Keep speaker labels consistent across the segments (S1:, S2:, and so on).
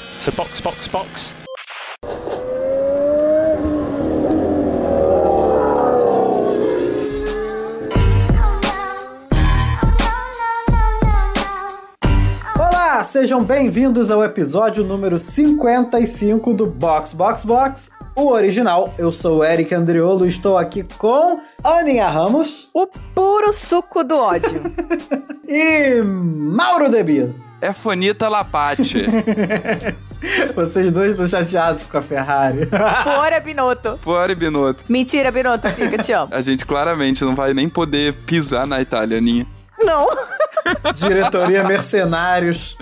S1: So box, box, box.
S2: Sejam bem-vindos ao episódio número 55 do Box Box Box, o original. Eu sou o Eric Andriolo e estou aqui com Aninha Ramos
S3: O puro suco do ódio.
S2: e Mauro Debias.
S4: É Fonita Lapate.
S2: Vocês dois estão chateados com a Ferrari.
S3: Fora, Binotto.
S4: Fora Binotto.
S3: Mentira, Binotto, fica, te amo.
S4: A gente claramente não vai nem poder pisar na Itália, Aninha.
S3: Não.
S2: Diretoria Mercenários.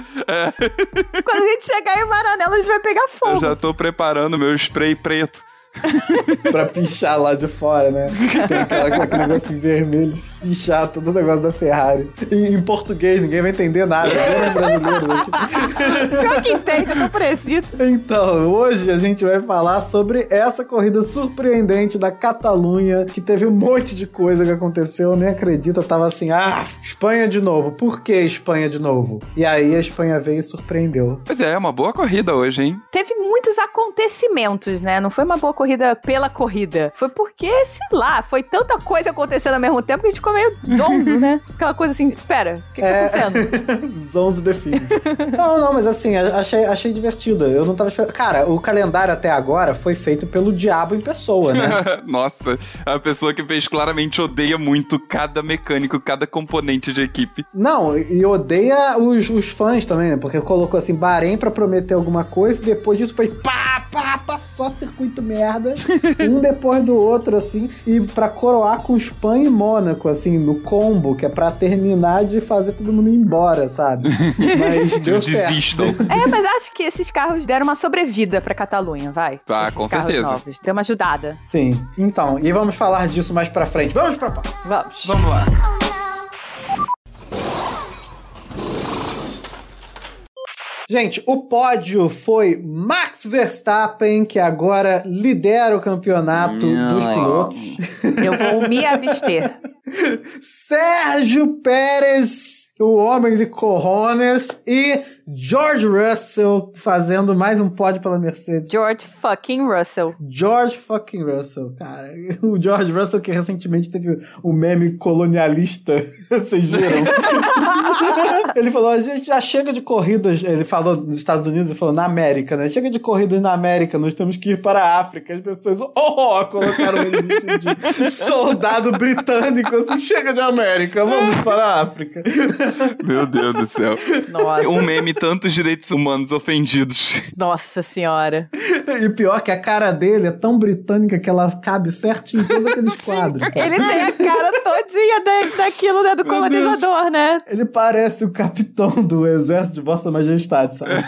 S3: Quando a gente chegar em Maranello, a gente vai pegar
S4: Eu
S3: fogo.
S4: já tô preparando meu spray preto.
S2: pra pichar lá de fora, né? Tem aquela, aquele negocinho vermelho, pichar todo o negócio da Ferrari. Em, em português, ninguém vai entender nada. Ninguém é brasileiro. né?
S3: Pior que entende, eu tô parecido.
S2: Então, hoje a gente vai falar sobre essa corrida surpreendente da Catalunha, que teve um monte de coisa que aconteceu, eu nem acredito. Eu tava assim, ah, Espanha de novo. Por que Espanha de novo? E aí a Espanha veio e surpreendeu.
S4: Pois é, é uma boa corrida hoje, hein?
S3: Teve muitos acontecimentos, né? Não foi uma boa corrida pela corrida. Foi porque, sei lá, foi tanta coisa acontecendo ao mesmo tempo que a gente ficou meio zonzo, né? Aquela coisa assim, espera, o que, que tá
S2: É.
S3: acontecendo?
S2: Zonzo define. não, não, mas assim, achei, achei divertida. Eu não tava esperando. Cara, o calendário até agora foi feito pelo diabo em pessoa, né?
S4: Nossa, a pessoa que fez claramente odeia muito cada mecânico, cada componente de equipe.
S2: Não, e odeia os, os fãs também, né? Porque colocou assim, Bahrein pra prometer alguma coisa, e depois disso foi pá, pá, pá, só circuito merda, um depois do outro, assim, e pra coroar com Espanha e Mônaco, assim, no combo, que é pra terminar de fazer todo mundo ir embora, sabe? Mas deu certo.
S4: desistam.
S3: É, mas acho que esses carros deram uma sobrevida pra Catalunha, vai.
S4: Ah,
S3: Esses
S4: com
S3: carros
S4: certeza.
S3: Novos. Deu uma ajudada.
S2: Sim, então, e vamos falar disso mais pra frente. Vamos pra pauta.
S3: Vamos.
S4: Vamos lá.
S2: Gente, o pódio foi Max Verstappen, que agora lidera o campeonato dos pilotos.
S3: Eu vou me abster.
S2: Sérgio Pérez, o homem de Coronas, e George Russell fazendo mais um pódio pela Mercedes.
S3: George fucking Russell.
S2: George fucking Russell, cara. O George Russell que recentemente teve um meme colonialista, vocês viram? ele falou, a gente já chega de corridas, ele falou nos Estados Unidos, ele falou na América, né? Chega de corridas na América, nós temos que ir para a África. As pessoas, oh, colocaram ele de soldado britânico, assim, chega de América, vamos para a África.
S4: Meu Deus do céu.
S3: Nossa.
S4: Um meme, tantos direitos humanos ofendidos.
S3: Nossa senhora.
S2: E pior que a cara dele é tão britânica que ela cabe certinho em todos aqueles quadros. sabe?
S3: Ele tem a cara todinha da, daquilo, né? Do
S4: Meu
S3: colonizador, né?
S2: Ele parece o capitão do exército de Vossa Majestade, sabe?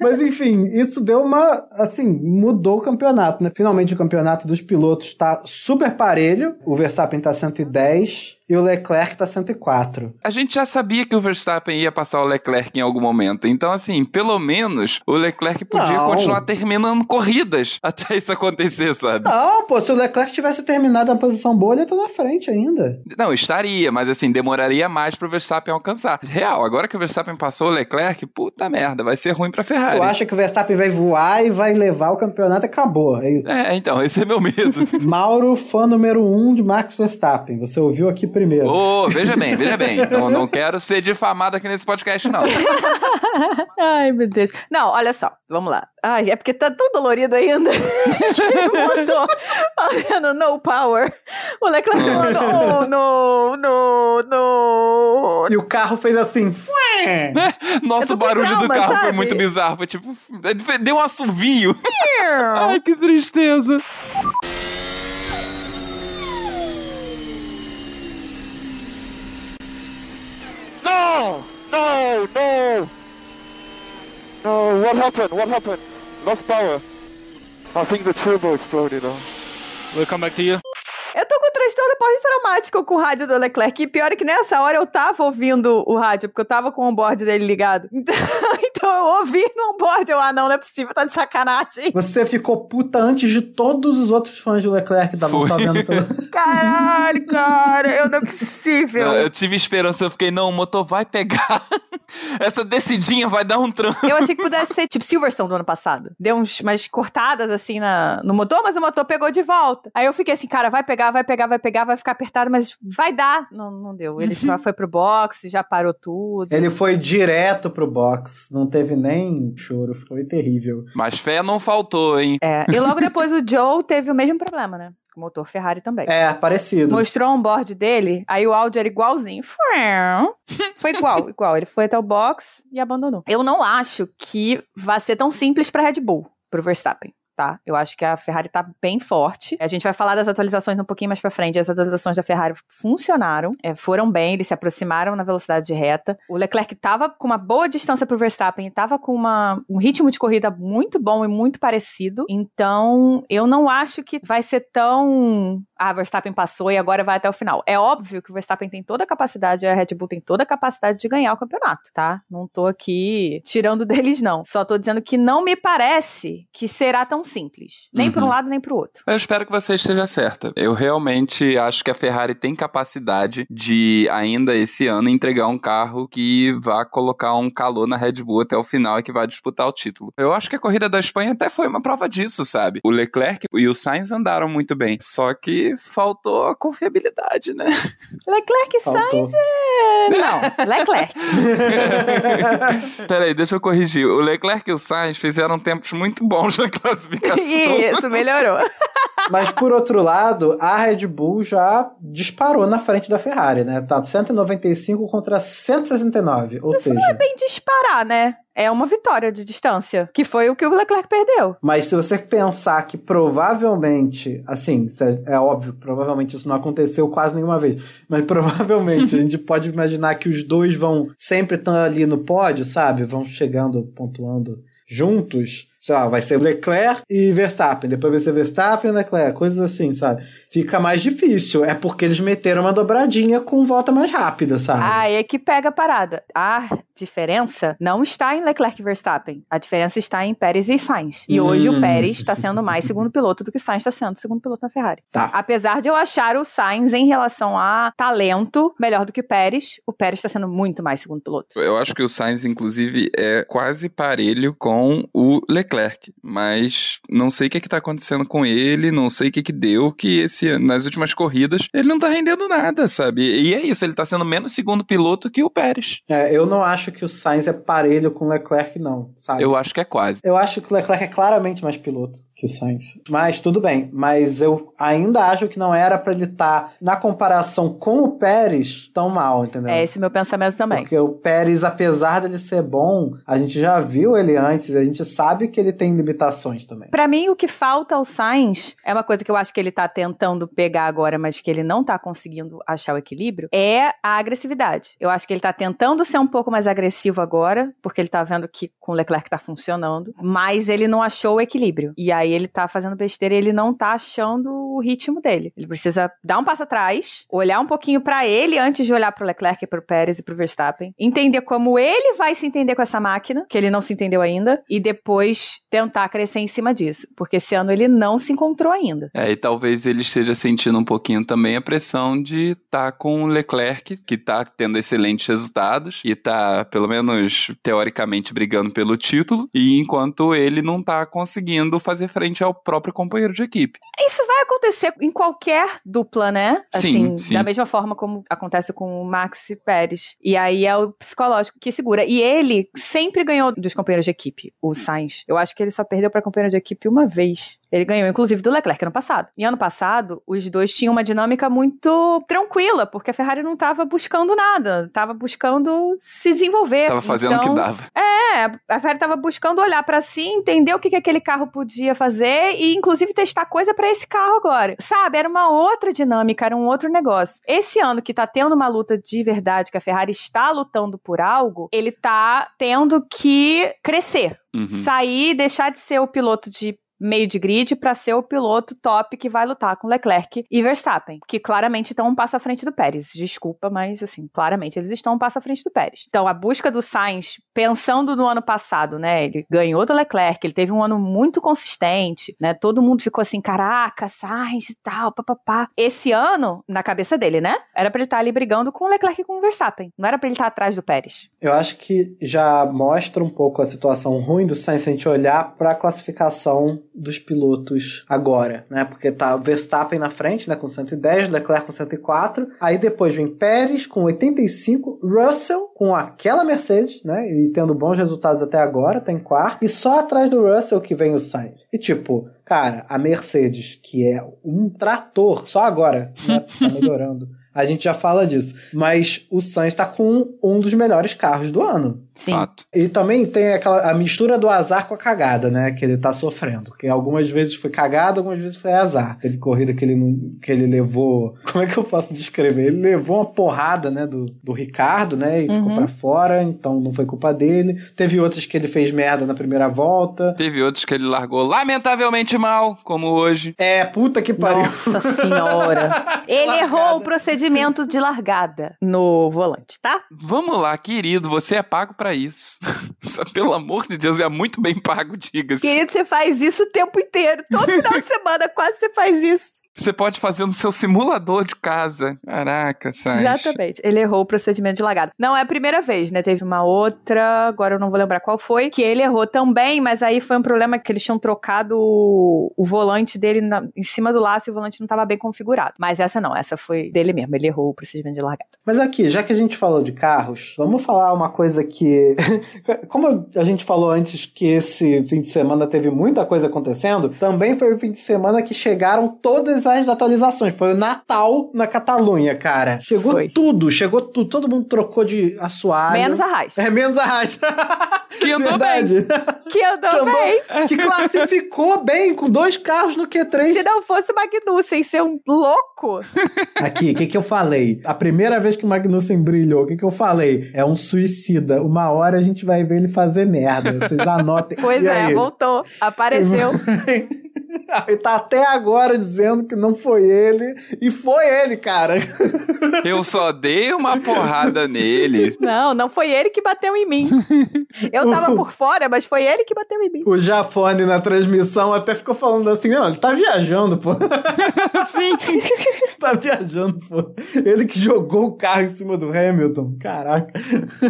S2: Mas enfim, isso deu uma. Assim, mudou o campeonato, né? Finalmente o campeonato dos pilotos tá super parelho. O Verstappen tá 110 e o Leclerc tá 104.
S4: A gente já sabia que o Verstappen ia passar o Leclerc em algum momento. Então, assim, pelo menos o Leclerc podia
S2: Não.
S4: continuar terminando corridas até isso acontecer, sabe?
S2: Não, pô, se o Leclerc tivesse terminado na posição boa, ele ia estar na frente ainda.
S4: Não, estaria, mas assim, demoraria mais pro Verstappen alcançar. Real, agora que o Verstappen passou o Leclerc, puta merda, vai ser ruim pra Ferrari.
S2: Tu acha que o Verstappen vai voar e vai levar o campeonato e acabou, é isso.
S4: É, então, esse é meu medo.
S2: Mauro, fã número um de Max Verstappen. Você ouviu aqui primeiro.
S4: Ô, veja bem, veja bem. Não, não quero ser difamado aqui nesse podcast, não.
S3: Ai, meu Deus. Não, olha só, vamos lá. Ai, é porque tá tão dolorido ainda. Ele botou falando no power. O Leclerc oh, no, no, no.
S2: E o carro fez assim.
S4: Nossa,
S3: Eu
S4: o barulho do
S3: trauma,
S4: carro foi
S3: sabe?
S4: muito bizarro. Foi tipo, deu um assovio. Ai, que tristeza.
S5: No! No! No! What happened? What happened? Lost power. I think the turbo exploded.
S1: We'll come back to you.
S3: Transtorno pós-traumático com o rádio do Leclerc. E pior é que nessa hora eu tava ouvindo o rádio, porque eu tava com o onboard dele ligado. Então, então eu ouvi no onboard. Eu, ah, não, não é possível, tá de sacanagem.
S2: Você ficou puta antes de todos os outros fãs do Leclerc que estavam sabendo pelo.
S3: Caralho, cara, eu não é possível.
S4: Eu, eu tive esperança, eu fiquei, não, o motor vai pegar. Essa descidinha vai dar um trampo.
S3: Eu achei que pudesse ser tipo Silverstone do ano passado. Deu uns, umas cortadas assim na, no motor, mas o motor pegou de volta. Aí eu fiquei assim, cara, vai pegar, vai pegar, vai pegar, vai ficar apertado, mas vai dar. Não, não deu. Ele já foi pro box, já parou tudo.
S2: Ele foi direto pro box, não teve nem choro, foi terrível.
S4: Mas fé não faltou, hein?
S3: É. E logo depois o Joe teve o mesmo problema, né? O motor Ferrari também.
S2: É, parecido.
S3: Mostrou um board dele, aí o áudio era igualzinho. Foi igual, igual. Ele foi até o box e abandonou. Eu não acho que vai ser tão simples pra Red Bull, pro Verstappen tá? Eu acho que a Ferrari tá bem forte. A gente vai falar das atualizações um pouquinho mais pra frente. As atualizações da Ferrari funcionaram, é, foram bem, eles se aproximaram na velocidade de reta. O Leclerc tava com uma boa distância pro Verstappen, tava com uma, um ritmo de corrida muito bom e muito parecido. Então, eu não acho que vai ser tão ah, Verstappen passou e agora vai até o final. É óbvio que o Verstappen tem toda a capacidade, a Red Bull tem toda a capacidade de ganhar o campeonato, tá? Não tô aqui tirando deles, não. Só tô dizendo que não me parece que será tão simples. Nem uhum. para um lado, nem para o outro.
S4: Eu espero que você esteja certa. Eu realmente acho que a Ferrari tem capacidade de, ainda esse ano, entregar um carro que vá colocar um calor na Red Bull até o final e que vai disputar o título. Eu acho que a corrida da Espanha até foi uma prova disso, sabe? O Leclerc e o Sainz andaram muito bem. Só que faltou a confiabilidade, né?
S3: Leclerc Sainz é. Não, Leclerc.
S4: Peraí, deixa eu corrigir. O Leclerc e o Sainz fizeram tempos muito bons na classificação.
S3: Isso, melhorou.
S2: Mas por outro lado, a Red Bull já disparou na frente da Ferrari, né? Tá 195 contra 169. Ou
S3: Isso
S2: seja.
S3: não é bem disparar, né? é uma vitória de distância, que foi o que o Leclerc perdeu.
S2: Mas se você pensar que provavelmente, assim, é óbvio, provavelmente isso não aconteceu quase nenhuma vez, mas provavelmente a gente pode imaginar que os dois vão sempre estar ali no pódio, sabe? Vão chegando, pontuando juntos sei lá, vai ser Leclerc e Verstappen, depois vai ser Verstappen e Leclerc, coisas assim, sabe? Fica mais difícil. É porque eles meteram uma dobradinha com volta mais rápida, sabe?
S3: Ah, é que pega a parada. A diferença não está em Leclerc e Verstappen. A diferença está em Pérez e Sainz. E hum. hoje o Pérez está sendo mais segundo piloto do que o Sainz está sendo segundo piloto na Ferrari.
S2: Tá.
S3: Apesar de eu achar o Sainz em relação a talento melhor do que o Pérez, o Pérez está sendo muito mais segundo piloto.
S4: Eu acho que o Sainz, inclusive, é quase parelho com o Leclerc. Leclerc, mas não sei o que, é que tá acontecendo com ele, não sei o que, que deu, que esse, nas últimas corridas ele não tá rendendo nada, sabe? E é isso, ele tá sendo menos segundo piloto que o Pérez.
S2: É, eu não acho que o Sainz é parelho com o Leclerc, não, sabe?
S4: Eu acho que é quase.
S2: Eu acho que o Leclerc é claramente mais piloto que o Sainz. Mas tudo bem. Mas eu ainda acho que não era para ele estar, tá, na comparação com o Pérez, tão mal, entendeu?
S3: É esse meu pensamento também.
S2: Porque o Pérez, apesar dele ser bom, a gente já viu ele antes, a gente sabe que ele tem limitações também.
S3: Para mim, o que falta ao Sainz é uma coisa que eu acho que ele tá tentando pegar agora, mas que ele não tá conseguindo achar o equilíbrio, é a agressividade. Eu acho que ele tá tentando ser um pouco mais agressivo agora, porque ele tá vendo que com o Leclerc tá funcionando, mas ele não achou o equilíbrio. E aí ele tá fazendo besteira e ele não tá achando o ritmo dele. Ele precisa dar um passo atrás, olhar um pouquinho para ele antes de olhar pro Leclerc, pro Pérez e pro Verstappen, entender como ele vai se entender com essa máquina, que ele não se entendeu ainda, e depois tentar crescer em cima disso, porque esse ano ele não se encontrou ainda.
S4: É, e talvez ele esteja sentindo um pouquinho também a pressão de estar tá com o Leclerc, que tá tendo excelentes resultados e tá, pelo menos teoricamente, brigando pelo título, e enquanto ele não tá conseguindo fazer frente ao próprio companheiro de equipe.
S3: Isso vai acontecer em qualquer dupla, né?
S4: Assim,
S3: sim, sim. da mesma forma como acontece com o Max Pérez. E aí é o psicológico que segura. E ele sempre ganhou dos companheiros de equipe, o Sainz. Eu acho que ele só perdeu para companheiro de equipe uma vez. Ele ganhou, inclusive, do Leclerc ano passado. E ano passado, os dois tinham uma dinâmica muito tranquila, porque a Ferrari não estava buscando nada, estava buscando se desenvolver.
S4: Tava fazendo então, o que então, dava.
S3: É, a Ferrari estava buscando olhar para si, entender o que, que aquele carro podia fazer e, inclusive, testar coisa para esse carro agora. Sabe, era uma outra dinâmica, era um outro negócio. Esse ano que tá tendo uma luta de verdade, que a Ferrari está lutando por algo, ele tá tendo que crescer. Uhum. Sair, deixar de ser o piloto de meio de grid para ser o piloto top que vai lutar com Leclerc e Verstappen, que claramente estão um passo à frente do Pérez. Desculpa, mas assim, claramente eles estão um passo à frente do Pérez. Então, a busca do Sainz, pensando no ano passado, né? Ele ganhou do Leclerc, ele teve um ano muito consistente, né? Todo mundo ficou assim, caraca, Sainz e tal, papapá. Esse ano, na cabeça dele, né? Era pra ele estar ali brigando com o Leclerc e com o Verstappen. Não era pra ele estar atrás do Pérez.
S2: Eu acho que já mostra um pouco a situação ruim do Sainz se a gente olhar para a classificação dos pilotos agora, né? Porque tá Verstappen na frente, né, com 110, Leclerc com 104, aí depois vem Pérez com 85, Russell com aquela Mercedes, né, e tendo bons resultados até agora, tá em quarto, e só atrás do Russell que vem o Sainz. E tipo, cara, a Mercedes, que é um trator, só agora, né, tá melhorando. A gente já fala disso. Mas o Sainz tá com um dos melhores carros do ano.
S3: Sim.
S4: Fato.
S2: E também tem aquela a mistura do azar com a cagada, né? Que ele tá sofrendo. Que algumas vezes foi cagada, algumas vezes foi azar. Aquele corrida que ele, não- que ele levou. Como é que eu posso descrever? Ele levou uma porrada, né? Do, do Ricardo, né? E ficou
S3: Uhum.
S2: pra fora, então não foi culpa dele. Teve outras que ele fez merda na primeira volta.
S4: Teve outros que ele largou lamentavelmente mal, como hoje.
S2: É, puta que pariu.
S3: Nossa senhora. Ele errou o procedimento de largada no volante, tá?
S4: Vamos lá, querido, você é pago pra isso. Pelo amor de Deus, é muito bem pago, diga-se.
S3: Querido, você faz isso o tempo inteiro. Todo final de semana quase você faz isso.
S4: Você pode fazer no seu simulador de casa. Caraca, Sainz.
S3: Exatamente. Ele errou o procedimento de largada. Não é a primeira vez, né? Teve uma outra, agora eu não vou lembrar qual foi, que ele errou também, mas aí foi um problema que eles tinham trocado o, o volante dele na- em cima do laço e o volante não estava bem configurado. Mas essa não, essa foi dele mesmo. Ele errou o procedimento de largada.
S2: Mas aqui, já que a gente falou de carros, vamos falar uma coisa que. Como a gente falou antes que esse fim de semana teve muita coisa acontecendo, também foi o fim de semana que chegaram todas as atualizações. Foi o Natal na Catalunha, cara. Chegou
S3: Foi.
S2: tudo, chegou tudo. Todo mundo trocou de assoalho.
S3: Menos a Raiz.
S2: É, menos a Raiz.
S4: Que andou bem.
S2: Verdade.
S3: Que andou
S2: Que andou-
S3: bem.
S2: Que classificou bem com dois carros no Q3.
S3: Se não fosse o Magnussen ser um louco,
S2: Aqui, o que, que eu falei? A primeira vez que o Magnussen brilhou, o que, que eu falei? É um suicida. Uma hora a gente vai ver ele fazer merda. Vocês anotem.
S3: pois
S2: E
S3: é,
S2: aí?
S3: voltou, apareceu.
S2: Ele tá até agora dizendo que não foi ele. E foi ele, cara.
S4: Eu só dei uma porrada nele.
S3: Não, não foi ele que bateu em mim. Eu tava por fora, mas foi ele que bateu em mim.
S2: O Jafone na transmissão até ficou falando assim: não, ele tá viajando, pô.
S3: Sim.
S2: tá viajando, pô. Ele que jogou o carro em cima do Hamilton. Caraca.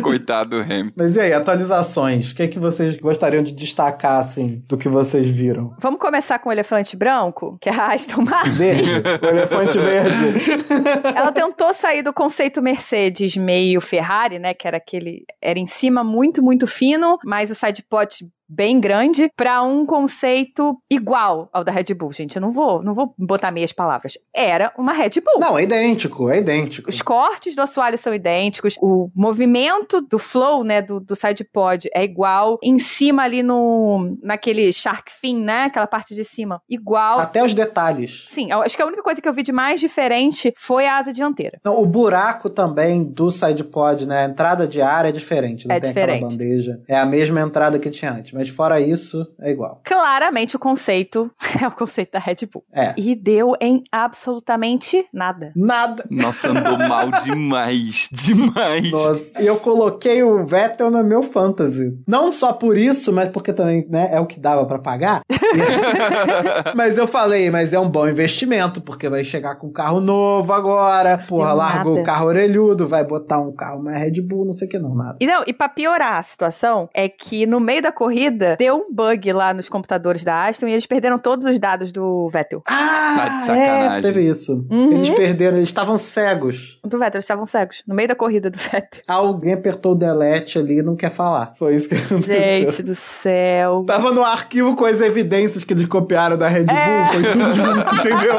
S4: Coitado do Hamilton.
S2: Mas e aí, atualizações? O que, é que vocês gostariam de destacar, assim, do que vocês viram?
S3: Vamos começar com elefante branco, que é a Aston Martin.
S2: Verde, o elefante verde.
S3: Ela tentou sair do conceito Mercedes meio Ferrari, né? Que era aquele. Era em cima muito, muito fino, mas o sidepod bem grande, pra um conceito igual ao da Red Bull. Gente, eu não vou, não vou botar meias palavras. Era uma Red Bull.
S2: Não, é idêntico, é idêntico.
S3: Os cortes do assoalho são idênticos, o movimento do flow, né, do, do sidepod é igual, em cima ali no, naquele shark fin, né, aquela parte de cima, igual.
S2: Até os detalhes.
S3: Sim, acho que a única coisa que eu vi de mais diferente foi a asa dianteira.
S2: Não, o buraco também do sidepod, né? A entrada de ar é diferente. Não
S3: É
S2: tem aquela
S3: diferente.
S2: bandeja. É a mesma entrada que tinha antes. Mas fora isso, é igual.
S3: Claramente o conceito é o conceito da Red Bull.
S2: É.
S3: E deu em absolutamente nada.
S2: Nada.
S4: Nossa, andou mal demais. Demais.
S2: Nossa, e eu coloquei o Vettel no meu fantasy. Não só por isso, mas porque também, né, é o que dava pra pagar. mas eu falei, mas é um bom investimento, porque vai chegar com um carro novo agora. Porra,
S3: Deu
S2: largou
S3: nada.
S2: o carro orelhudo, vai botar um carro mais Red Bull, não sei o que não, nada.
S3: E não, e pra piorar a situação, é que no meio da corrida deu um bug lá nos computadores da Aston e eles perderam todos os dados do Vettel.
S2: Ah,
S4: Tá de
S2: é,
S4: sacanagem.
S2: teve isso.
S3: Uhum.
S2: Eles perderam, eles estavam cegos.
S3: Do Vettel, eles estavam cegos. No meio da corrida do Vettel.
S2: Alguém apertou o delete ali e não quer falar. Foi isso que aconteceu.
S3: Gente do céu.
S2: Tava no arquivo com as evidências que eles copiaram da Red Bull,
S3: É.
S2: foi tudo junto, entendeu?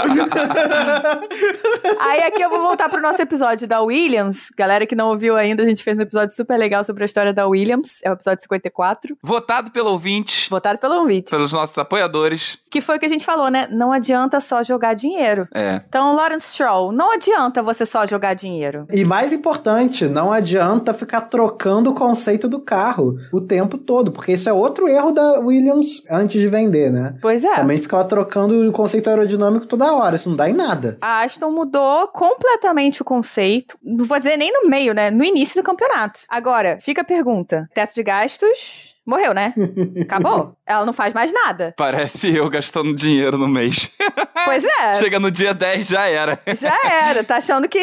S3: Aí aqui eu vou voltar pro nosso episódio da Williams. Galera que não ouviu ainda, a gente fez um episódio super legal sobre a história da Williams. É o episódio 54.
S4: Votado pelo ouvinte,
S3: Votado pelo Ouvinte.
S4: pelos nossos apoiadores.
S3: Que foi o que a gente falou, né? Não adianta só jogar dinheiro.
S4: É.
S3: Então, Lawrence Stroll, não adianta você só jogar dinheiro.
S2: E mais importante, não adianta ficar trocando o conceito do carro o tempo todo, porque isso é outro erro da Williams antes de vender, né?
S3: Pois é.
S2: Também ficava trocando o conceito aerodinâmico toda hora, isso não dá em nada.
S3: A Aston mudou completamente o conceito. Não vou dizer nem no meio, né? No início do campeonato. Agora, fica a pergunta: teto de gastos. Morreu, né? Acabou. Ela não faz mais nada.
S4: Parece eu gastando dinheiro no mês.
S3: Pois é.
S4: Chega no dia 10, já era.
S3: Já era, tá achando que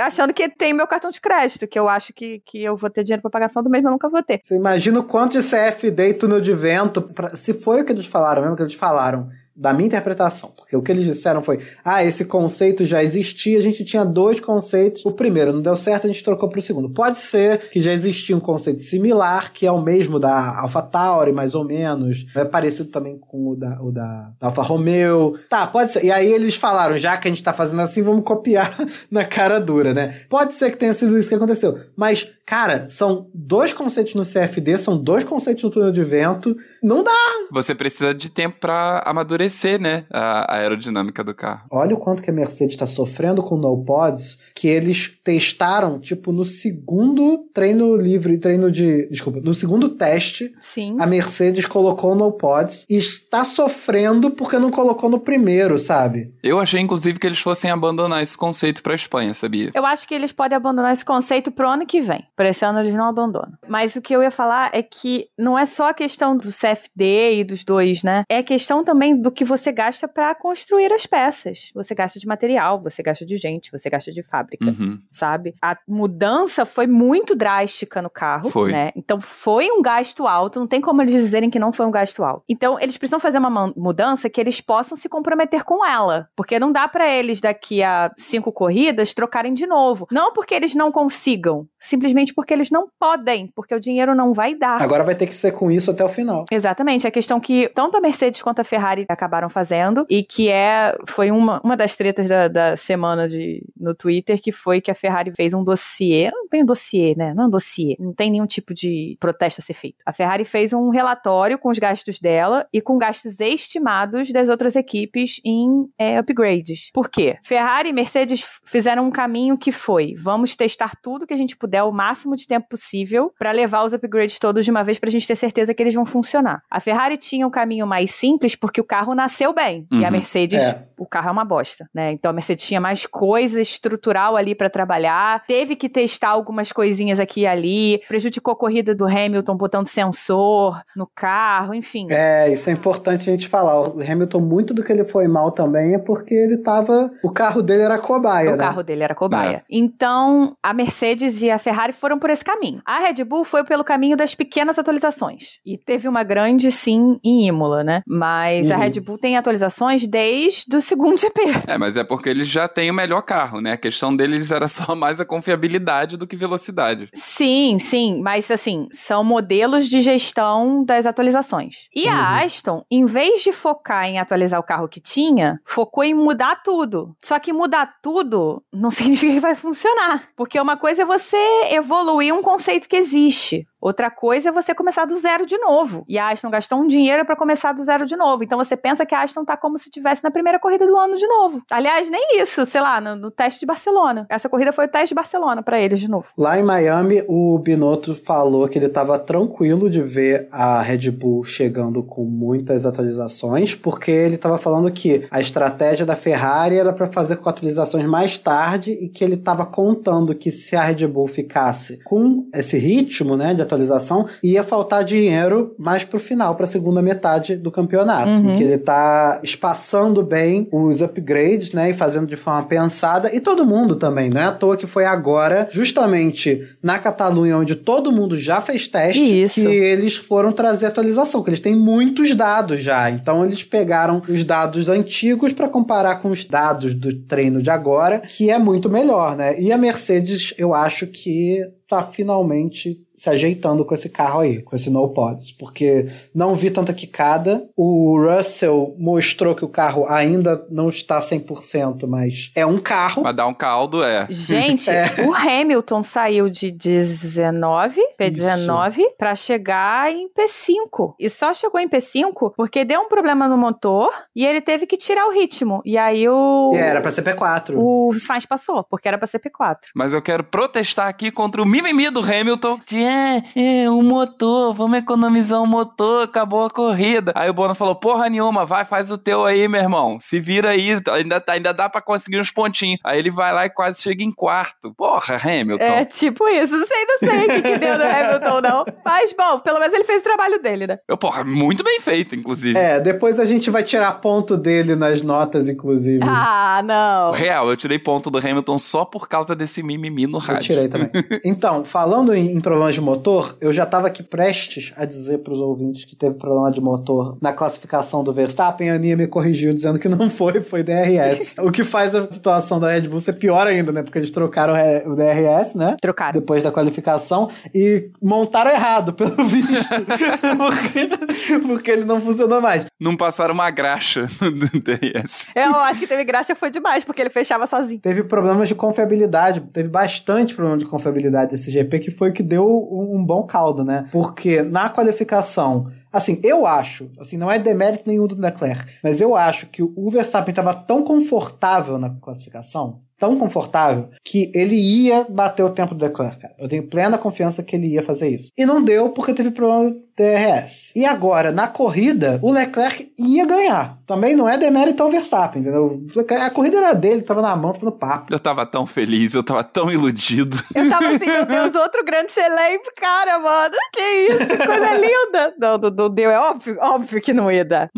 S3: achando que tem meu cartão de crédito, que eu acho que, que eu vou ter dinheiro pra pagar no final do mês, mas nunca vou ter.
S2: Você imagina o quanto de CFD e túnel de vento, pra- se foi o que eles falaram, mesmo que eles falaram, da minha interpretação, porque o que eles disseram foi, ah, esse conceito já existia, a gente tinha dois conceitos, o primeiro não deu certo, a gente trocou pro segundo. Pode ser que já existia um conceito similar, que é o mesmo da AlphaTauri, mais ou menos, é parecido também com o da, o da, Alfa Romeo. Tá, pode ser. E aí eles falaram, já que a gente tá fazendo assim, vamos copiar na cara dura, né? Pode ser que tenha sido isso que aconteceu, mas Cara, são dois conceitos no CFD, são dois conceitos no túnel de vento. Não dá.
S4: Você precisa de tempo pra amadurecer, né? A a aerodinâmica do carro.
S2: Olha o quanto que a Mercedes está sofrendo com no pods, que eles testaram, tipo, no segundo treino livre, treino de. Desculpa, no segundo teste,
S3: Sim.
S2: a Mercedes colocou no pods e está sofrendo porque não colocou no primeiro, sabe?
S4: Eu achei, inclusive, que eles fossem abandonar esse conceito pra Espanha, sabia?
S3: Eu acho que eles podem abandonar esse conceito pro ano que vem. Para esse ano eles não abandonam. Mas o que eu ia falar é que não é só a questão do CFD e dos dois, né? É a questão também do que você gasta para construir as peças. Você gasta de material, você gasta de gente, você gasta de fábrica,
S4: Uhum.
S3: sabe? A mudança foi muito drástica no carro,
S4: Foi.
S3: né? Então foi um gasto alto, não tem como eles dizerem que não foi um gasto alto. Então eles precisam fazer uma mudança que eles possam se comprometer com ela, porque não dá para eles daqui a cinco corridas trocarem de novo. Não porque eles não consigam, simplesmente porque eles não podem, porque o dinheiro não vai dar.
S2: Agora vai ter que ser com isso até o final.
S3: Exatamente, a questão que tanto a Mercedes quanto a Ferrari acabaram fazendo e que é foi uma, uma das tretas da, da semana de, no Twitter, que foi que a Ferrari fez um dossiê, não tem um dossiê, né? Não é um dossiê, não tem nenhum tipo de protesto a ser feito. A Ferrari fez um relatório com os gastos dela e com gastos estimados das outras equipes em é, upgrades. Por quê? Ferrari e Mercedes fizeram um caminho que foi: vamos testar tudo que a gente puder o máximo de tempo possível para levar os upgrades todos de uma vez pra gente ter certeza que eles vão funcionar. A Ferrari tinha um caminho mais simples porque o carro nasceu bem e a
S4: Uhum.
S3: Mercedes,
S2: É.
S3: o carro é uma bosta, né? Então a Mercedes tinha mais coisa estrutural ali para trabalhar, teve que testar algumas coisinhas aqui e ali, prejudicou a corrida do Hamilton botando sensor no carro, enfim.
S2: É, isso é importante a gente falar. O Hamilton, muito do que ele foi mal também é porque ele tava. O carro dele era cobaia,
S3: O
S2: né?
S3: carro dele era cobaia. Então, a Mercedes e a Ferrari foram por esse caminho. A Red Bull foi pelo caminho das pequenas atualizações. E teve uma grande, sim, em Imola, né? Mas a
S2: Uhum.
S3: Red Bull tem atualizações desde o segundo GP.
S4: É, mas é porque eles já têm o melhor carro, né? A questão deles era só mais a confiabilidade do que velocidade.
S3: Sim, sim, mas assim, são modelos de gestão das atualizações. E a
S2: Uhum.
S3: Aston, em vez de focar em atualizar o carro que tinha, focou em mudar tudo. Só que mudar tudo não significa que vai funcionar. Porque uma coisa é você evoluir um conceito que existe. Outra coisa é você começar do zero de novo. E a Aston gastou um dinheiro para começar do zero de novo. Então você pensa que a Aston tá como se estivesse na primeira corrida do ano de novo. Aliás, nem isso, sei lá, no, no teste de Barcelona. Essa corrida foi o teste de Barcelona para eles de novo.
S2: Lá em Miami, o Binotto falou que ele estava tranquilo de ver a Red Bull chegando com muitas atualizações, porque ele estava falando que a estratégia da Ferrari era para fazer com atualizações mais tarde e que ele estava contando que se a Red Bull ficasse com esse ritmo, né, de atualização, ia faltar dinheiro mais pro final, para a segunda metade do campeonato,
S3: Uhum.
S2: que ele tá espaçando bem os upgrades, né, e fazendo de forma pensada, e todo mundo também, não é à toa que foi agora, justamente na Catalunha, onde todo mundo já fez teste,
S3: Isso.
S2: que eles foram trazer atualização, que eles têm muitos dados já, então eles pegaram os dados antigos para comparar com os dados do treino de agora, que é muito melhor, né, e a Mercedes, eu acho que tá finalmente se ajeitando com esse carro aí, com esse no pods, porque não vi tanta quicada. O Russell mostrou que o carro ainda não está 100%, mas é um carro.
S4: Mas dar um caldo é.
S3: Gente, o Hamilton saiu de 19, P19, pra chegar em P5. E só chegou em P5 porque deu um problema no motor e ele teve que tirar o ritmo. E aí o.
S2: E era pra ser P4.
S3: O Sainz passou, porque era pra ser P4.
S4: Mas eu quero protestar aqui contra o mimimi mimimi do Hamilton de é, é, o motor, vamos economizar o motor, acabou a corrida. Aí o Bono falou: porra nenhuma, vai, faz o teu aí, meu irmão. Se vira aí, ainda, ainda dá pra conseguir uns pontinhos. Aí ele vai lá e quase chega em quarto. Porra, Hamilton.
S3: É tipo isso, não sei, não sei o que, que deu no Hamilton, não. Mas, bom, pelo menos ele fez o trabalho dele, né?
S4: Eu, porra, muito bem feito, inclusive.
S2: É, depois a gente vai tirar ponto dele nas notas, inclusive.
S3: Ah, não.
S4: Real, eu tirei ponto do Hamilton só por causa desse mimimi no
S2: Eu
S4: rádio.
S2: tirei também. Então, falando em, em problemas de motor, eu já tava aqui prestes a dizer pros ouvintes que teve problema de motor na classificação do Verstappen. A Aninha me corrigiu dizendo que não foi, foi DRS. o que faz a situação da Red Bull ser pior ainda, né? Porque eles trocaram o DRS, né?
S3: Trocaram.
S2: Depois da qualificação e montaram errado, pelo visto. porque, porque ele não funcionou mais.
S4: Não passaram uma graxa no DRS.
S3: Eu acho que teve graxa foi demais, porque ele fechava sozinho.
S2: Teve problemas de confiabilidade, teve bastante problema de confiabilidade desse GP, que foi o que deu um, um bom caldo, né? Porque na qualificação, assim, eu acho, assim, não é demérito nenhum do Leclerc, mas eu acho que o Verstappen estava tão confortável na classificação, tão confortável, que ele ia bater o tempo do Leclerc, cara. Eu tenho plena confiança que ele ia fazer isso. E não deu porque teve problema do DRS. E agora, na corrida, o Leclerc ia ganhar. Também não é demérito ao Verstappen, entendeu? A corrida era dele, tava na mão, tava no papo.
S4: Eu tava tão feliz, eu tava tão iludido.
S3: Eu tava assim, meu Deus, outro grande chelém pro cara, mano. Que isso, coisa linda. Não, não, não deu, é óbvio, óbvio que não ia dar.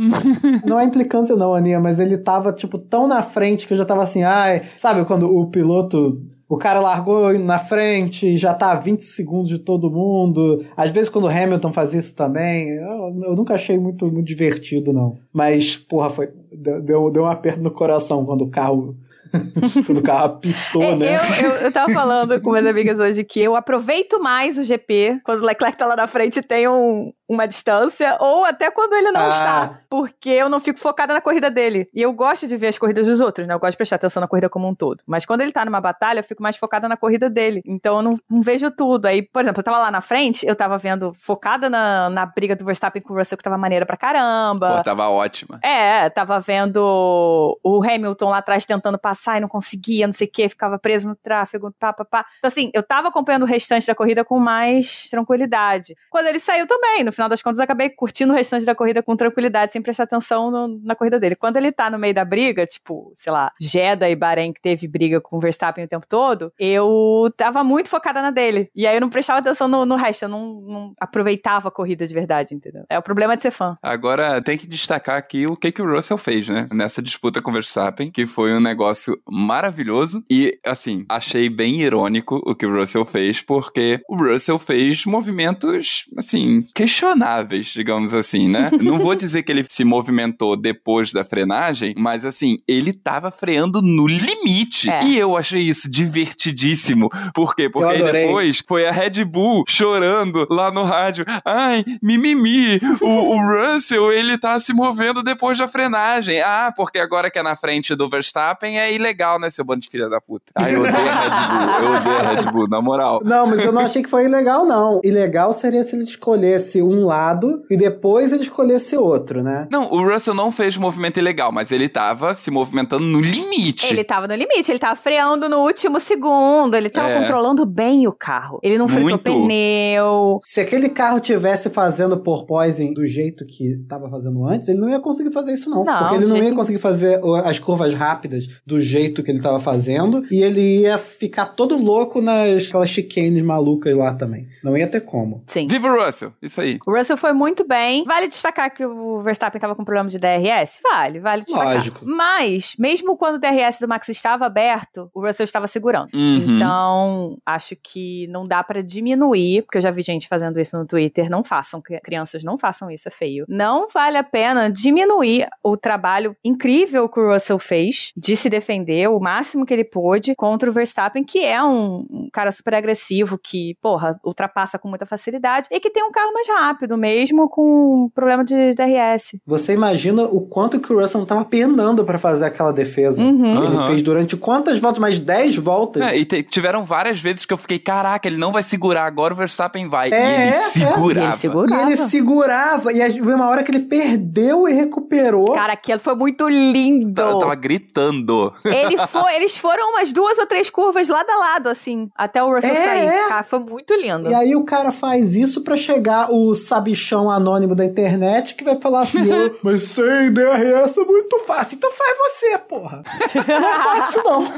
S2: Não é implicância não, Aninha, mas ele tava, tipo, tão na frente que eu já tava assim, ai... Sabe quando o piloto... O cara largou na frente, já tá a 20 segundos de todo mundo. Às vezes quando o Hamilton faz isso também, eu, eu nunca achei muito, muito divertido, não. Mas, porra, foi... Deu, deu um aperto no coração quando o carro... quando o carro apitou,
S3: É,
S2: né?
S3: eu, eu, eu tava falando com minhas amigas hoje que eu aproveito mais o GP quando o Leclerc tá lá na frente e tem um, uma distância, ou até quando ele não
S2: Ah.
S3: está, porque eu não fico focada na corrida dele. E eu gosto de ver as corridas dos outros, né? Eu gosto de prestar atenção na corrida como um todo. Mas quando ele tá numa batalha, eu fico mais focada na corrida dele. Então eu não, não vejo tudo. Aí, por exemplo, eu tava lá na frente, eu tava vendo, focada na, na briga do Verstappen com o Russell, que tava maneira pra caramba.
S4: Pô, tava ótima.
S3: É, tava vendo o Hamilton lá atrás tentando passar e não conseguia, não sei o que, ficava preso no tráfego, pá, pá, pá. Então, assim, eu tava acompanhando o restante da corrida com mais tranquilidade. Quando ele saiu também, no final das contas, acabei curtindo o restante da corrida com tranquilidade, sem prestar atenção no- na corrida dele. Quando ele tá no meio da briga, tipo, sei lá, Jeddah e Bahrein, que teve briga com o Verstappen o tempo todo, eu tava muito focada na dele. E aí eu não prestava atenção no, no resto, eu não, não aproveitava a corrida de verdade, entendeu? É o problema de ser fã.
S4: Agora, tem que destacar aqui o que, que o Russell fez, né? Nessa disputa com o Verstappen, que foi um negócio maravilhoso. E, assim, achei bem irônico o que o Russell fez, porque o Russell fez movimentos, assim, questionáveis, digamos assim, né? Não vou dizer que ele se movimentou depois da frenagem, mas, assim, ele tava freando no limite.
S3: É.
S4: E eu achei isso divertidíssimo. Por quê? Porque aí depois foi a Red Bull chorando lá no rádio. Ai, mimimi, o, o Russell, ele tá se movendo depois da frenagem. Ah, porque agora que é na frente do Verstappen é ilegal, né, seu bando de filha da puta. Ai, eu odeio a Red Bull, eu odeio a Red Bull, na moral.
S2: Não, mas eu não achei que foi ilegal, não. Ilegal seria se ele escolhesse um lado e depois ele escolhesse outro, né?
S4: Não, o Russell não fez movimento ilegal, mas ele tava se movimentando no limite.
S3: Ele tava no limite, ele tava freando no último segundo, ele tava
S4: É.
S3: controlando bem o carro. Ele não fritou
S4: Muito.
S3: pneu.
S2: Se aquele carro tivesse fazendo porpoising do jeito que tava fazendo antes, ele não ia conseguir fazer isso, não.
S3: Não,
S2: porque ele não ia conseguir fazer as curvas rápidas do jeito que ele tava fazendo e ele ia ficar todo louco nas aquelas chicanes malucas lá também. Não ia ter como.
S3: Sim.
S4: Viva o Russell, isso aí.
S3: O Russell foi muito bem. Vale destacar que o Verstappen tava com problema de DRS? Vale, vale destacar.
S2: Lógico.
S3: Mas, mesmo quando o DRS do Max estava aberto, o Russell estava segurando.
S4: Uhum.
S3: Então, acho que não dá pra diminuir, porque eu já vi gente fazendo isso no Twitter. Não façam, cri- crianças, não façam isso, é feio. Não vale a pena diminuir o trabalho incrível que o Russell fez de se defender o máximo que ele pôde contra o Verstappen, que é um, um cara super agressivo, que, porra, ultrapassa com muita facilidade e que tem um carro mais rápido, mesmo com problema de DRS.
S2: Você imagina o quanto que o Russell não tava penando pra fazer aquela defesa.
S3: Uhum.
S2: Ele
S4: Aham.
S2: fez durante quantas voltas? Mais 10 voltas?
S4: É, e tiveram várias vezes que eu fiquei, caraca, ele não vai segurar, agora o Verstappen vai.
S2: É,
S4: e ele
S2: é,
S4: segurava.
S3: Ele segura-
S2: E ele
S3: Segurava.
S2: segurava. E a- uma hora que ele perdeu e recuperou.
S3: Cara, aquilo foi muito lindo.
S4: Eu tava gritando.
S3: Ele foi, eles foram umas duas ou três curvas lado a lado, assim, até o Russell
S2: É,
S3: sair.
S2: é.
S3: Cara, foi muito lindo.
S2: E aí o cara faz isso pra chegar o sabichão anônimo da internet que vai falar assim, "Eu- mas sem DRS é muito fácil. Então faz você, porra. Não é fácil, não.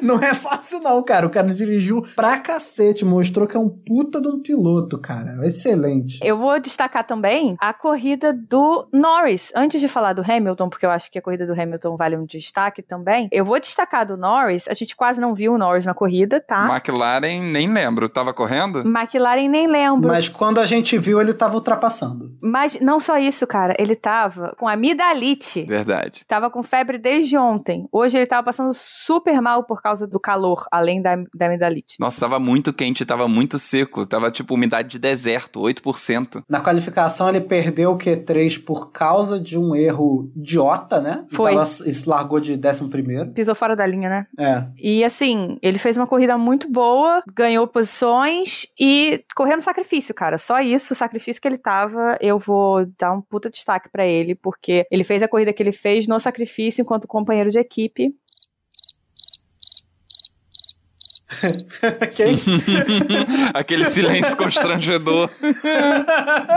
S2: não é fácil, não, cara. O cara dirigiu pra cacete, mostrou que é um puta de um piloto, cara. Excelente.
S3: Eu vou destacar também a corrida do Norris. Antes de falar do Hamilton, porque eu acho que a corrida do Hamilton vale um destaque também, eu vou destacar do Norris. A gente quase não viu o Norris na corrida, tá?
S4: McLaren, nem lembro. Tava correndo?
S3: McLaren nem lembro.
S2: Mas quando a gente viu, ele tava ultrapassando.
S3: Mas não só isso, cara. Ele tava com amidalite.
S4: Verdade.
S3: Tava com febre desde ontem. Hoje ele tava passando super mal por causa do calor, além da, da amidalite.
S4: Nossa, tava muito quente, tava muito seco. Tava tipo umidade de deserto, 8%.
S2: Na qualificação, ele perdeu o Q3 por causa de um erro idiota, né?
S3: Foi.
S2: Tava, se largou de 11 primeiro.
S3: Pisou fora da linha, né?
S2: É.
S3: E assim, ele fez uma corrida muito boa, ganhou posições e correu no sacrifício, cara. Só isso, o sacrifício que ele tava, eu vou dar um puta destaque pra ele, porque ele fez a corrida que ele fez no sacrifício enquanto companheiro de equipe.
S4: Aquele silêncio constrangedor.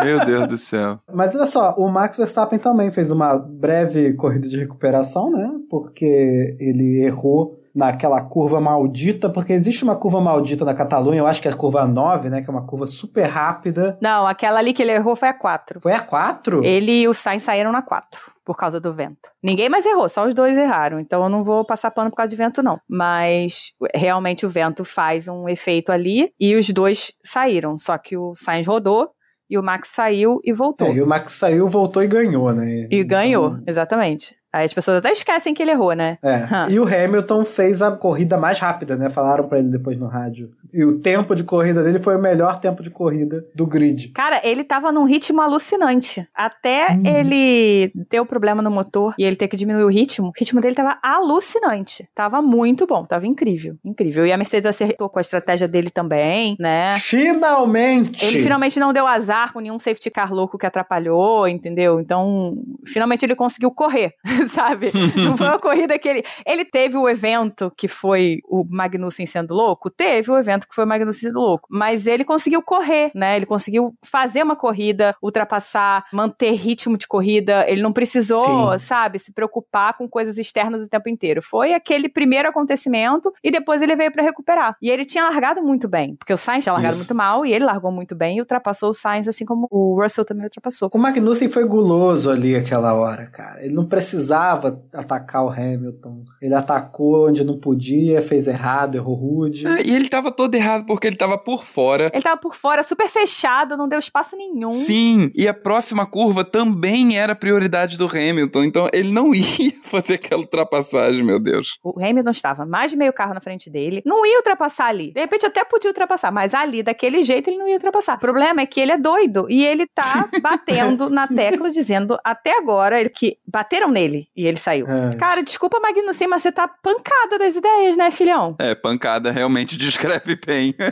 S4: Meu Deus do céu.
S2: Mas olha só, o Max Verstappen também fez uma breve corrida de recuperação, né? Porque ele errou naquela curva maldita, porque existe uma curva maldita na Catalunha, eu acho que é a curva 9, né? Que é uma curva super rápida.
S3: Não, aquela ali que ele errou foi a 4.
S2: Foi a 4?
S3: Ele e o Sainz saíram na 4 por causa do vento. Ninguém mais errou, só os dois erraram. Então eu não vou passar pano por causa de vento, não. Mas realmente o vento faz um efeito ali e os dois saíram. Só que o Sainz rodou e o Max saiu e voltou.
S2: É, e o Max saiu, voltou e ganhou, né?
S3: E ganhou,
S2: Então,
S3: exatamente. Aí as pessoas até esquecem que ele errou, né?
S2: É. E o Hamilton fez a corrida mais rápida, né? Falaram pra ele depois no rádio. E o tempo de corrida dele foi o melhor tempo de corrida do grid.
S3: Cara, ele tava num ritmo alucinante. Até
S2: Uhum.
S3: ele ter o problema no motor e ele ter que diminuir o ritmo, o ritmo dele tava alucinante. Tava muito bom, tava incrível. Incrível. E a Mercedes acertou com a estratégia dele também, né?
S2: Finalmente!
S3: Ele finalmente não deu azar com nenhum safety car louco que atrapalhou, entendeu? Então, finalmente ele conseguiu correr, sabe? Não foi uma corrida que ele. Ele teve o evento que foi o Magnussen sendo louco? Teve o evento que foi o Magnussen sendo louco. Mas ele conseguiu correr, né? Ele conseguiu fazer uma corrida, ultrapassar, manter ritmo de corrida. Ele não precisou,
S2: Sim.
S3: sabe, se preocupar com coisas externas o tempo inteiro. Foi aquele primeiro acontecimento e depois ele veio pra recuperar. E ele tinha largado muito bem, porque o Sainz tinha largado
S2: Isso.
S3: muito mal e ele largou muito bem e ultrapassou o Sainz, assim como o Russell também ultrapassou.
S2: O Magnussen foi guloso ali aquela hora, cara. Ele não precisava atacar o Hamilton. Ele atacou onde não podia, fez errado, errou rude.
S4: É, E ele tava todo errado porque ele tava por fora.
S3: Ele tava por fora, super fechado, não deu espaço nenhum.
S4: Sim, e a próxima curva também era prioridade do Hamilton, então ele não ia fazer aquela ultrapassagem, meu Deus.
S3: O Hamilton estava mais de meio carro na frente dele, não ia ultrapassar ali. De repente até podia ultrapassar, mas ali, daquele jeito, ele não ia ultrapassar. O problema é que ele é doido e ele tá batendo na tecla, dizendo até agora que bateram nele e ele saiu.
S2: É.
S3: Cara, desculpa, Magnussen, mas você tá pancada das ideias, né, filhão?
S4: É, pancada realmente descreve bem.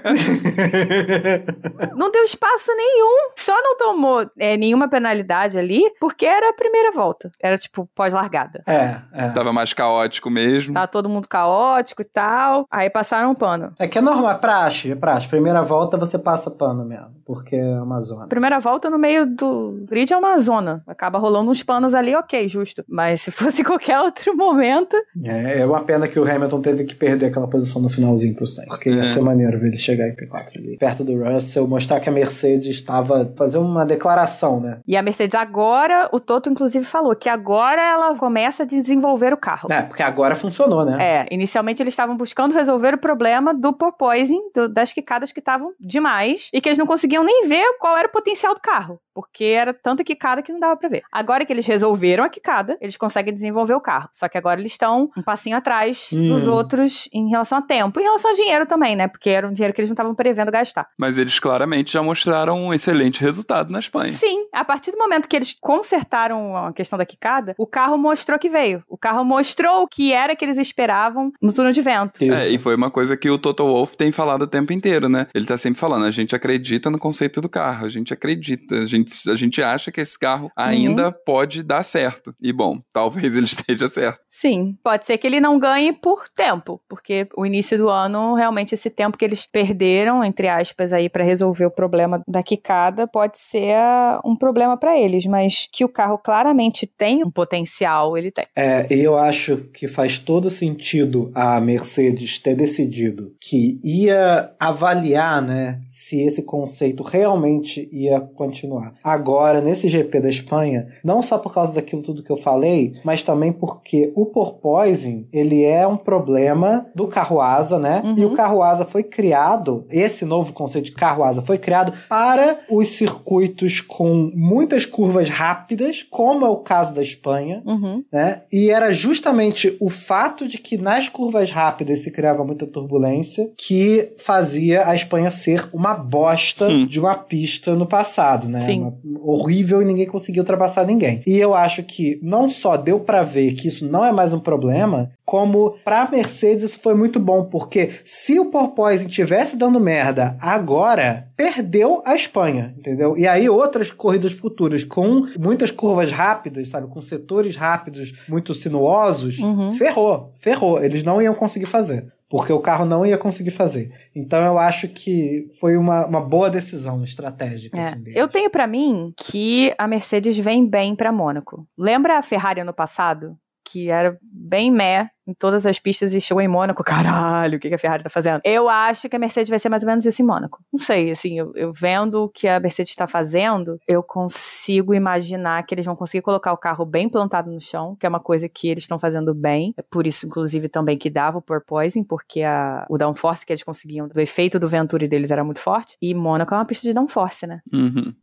S3: Não deu espaço nenhum. Só não tomou é, nenhuma penalidade ali porque era a primeira volta. Era tipo pós-largada.
S2: É, é.
S4: tava mais caótico mesmo.
S3: Tava todo mundo caótico e tal. Aí passaram um pano.
S2: É que é normal, é praxe, é praxe. Primeira volta você passa pano mesmo, porque é uma zona.
S3: Primeira volta no meio do grid é uma zona. Acaba rolando uns panos ali, ok, justo. Mas se fosse qualquer outro momento.
S2: É, é uma pena que o Hamilton teve que perder aquela posição no finalzinho pro Sainz. Porque ia
S4: É.
S2: ser maneiro ver ele chegar em P4 ali, perto do Russell, mostrar que a Mercedes estava. fazer uma declaração, né?
S3: E a Mercedes agora, o Toto inclusive falou que agora ela começa a desenvolver o carro.
S2: É, porque agora funcionou, né?
S3: É, inicialmente eles estavam buscando resolver o problema do porpoising, do- das quicadas que estavam demais e que eles não conseguiam nem ver qual era o potencial do carro, porque era tanta quicada que não dava pra ver. Agora que eles resolveram a quicada, eles conseguem desenvolver o carro. Só que agora eles estão um passinho atrás
S2: Hum.
S3: dos outros em relação a tempo, em relação a dinheiro também, né? Porque era um dinheiro que eles não estavam prevendo gastar.
S4: Mas eles claramente já mostraram um excelente resultado na Espanha.
S3: Sim, a partir do momento que eles consertaram a questão da quicada, o carro mostrou que veio. O carro mostrou o que era que eles esperavam no túnel de vento.
S2: Isso.
S4: É, e foi uma coisa que o Toto Wolff tem falado o tempo inteiro, né? Ele tá sempre falando, a gente acredita no conceito do carro, a gente acredita, a gente, a gente acha que esse carro ainda pode dar certo. E bom, talvez ele esteja certo.
S3: Sim, pode ser que ele não ganhe por tempo, porque o início do ano, realmente, esse tempo que eles perderam, entre aspas, aí, para resolver o problema da quicada, pode ser um problema para eles, mas que o carro claramente tem um potencial, ele tem.
S2: É, eu acho que faz todo sentido a Mercedes ter decidido que ia avaliar, né, se esse conceito realmente ia continuar. Agora, nesse GP da Espanha, não só por causa daquilo tudo que eu falei, mas também porque o porpoising, ele é um problema do carro asa, né? Uhum. E o carro asa foi criado, esse novo conceito de carro asa foi criado para os circuitos com muitas curvas rápidas, como é o caso da Espanha,
S3: uhum.
S2: né? E era justamente o fato de que nas curvas rápidas se criava muita turbulência que fazia a Espanha ser uma bosta hum. de uma pista no passado, né?
S3: Sim.
S2: Uma, horrível e ninguém conseguia ultrapassar ninguém. E eu acho que não só deu para ver que isso não é mais um problema, como para Mercedes isso foi muito bom, porque se o porpoising tivesse dando merda agora, perdeu a Espanha, entendeu? E aí outras corridas futuras com muitas curvas rápidas, sabe, com setores rápidos, muito sinuosos,
S3: uhum.
S2: ferrou, ferrou, eles não iam conseguir fazer porque o carro não ia conseguir fazer. Então eu acho que foi uma, uma boa decisão estratégica.
S3: É.
S2: Assim,
S3: eu tenho para mim que a Mercedes vem bem para Mônaco. Lembra a Ferrari ano passado? Que era bem meh em todas as pistas e chegou em Mônaco, caralho, o que, a Ferrari tá fazendo? Eu acho que a Mercedes vai ser mais ou menos isso em Mônaco. Não sei, assim, eu, eu vendo o que a Mercedes está fazendo, eu consigo imaginar que eles vão conseguir colocar o carro bem plantado no chão, que é uma coisa que eles estão fazendo bem. É por isso, inclusive, também que dava o porpoising, porque a, o downforce que eles conseguiam, do efeito do Venturi deles era muito forte. E Mônaco é uma pista de downforce, né?
S4: Uhum.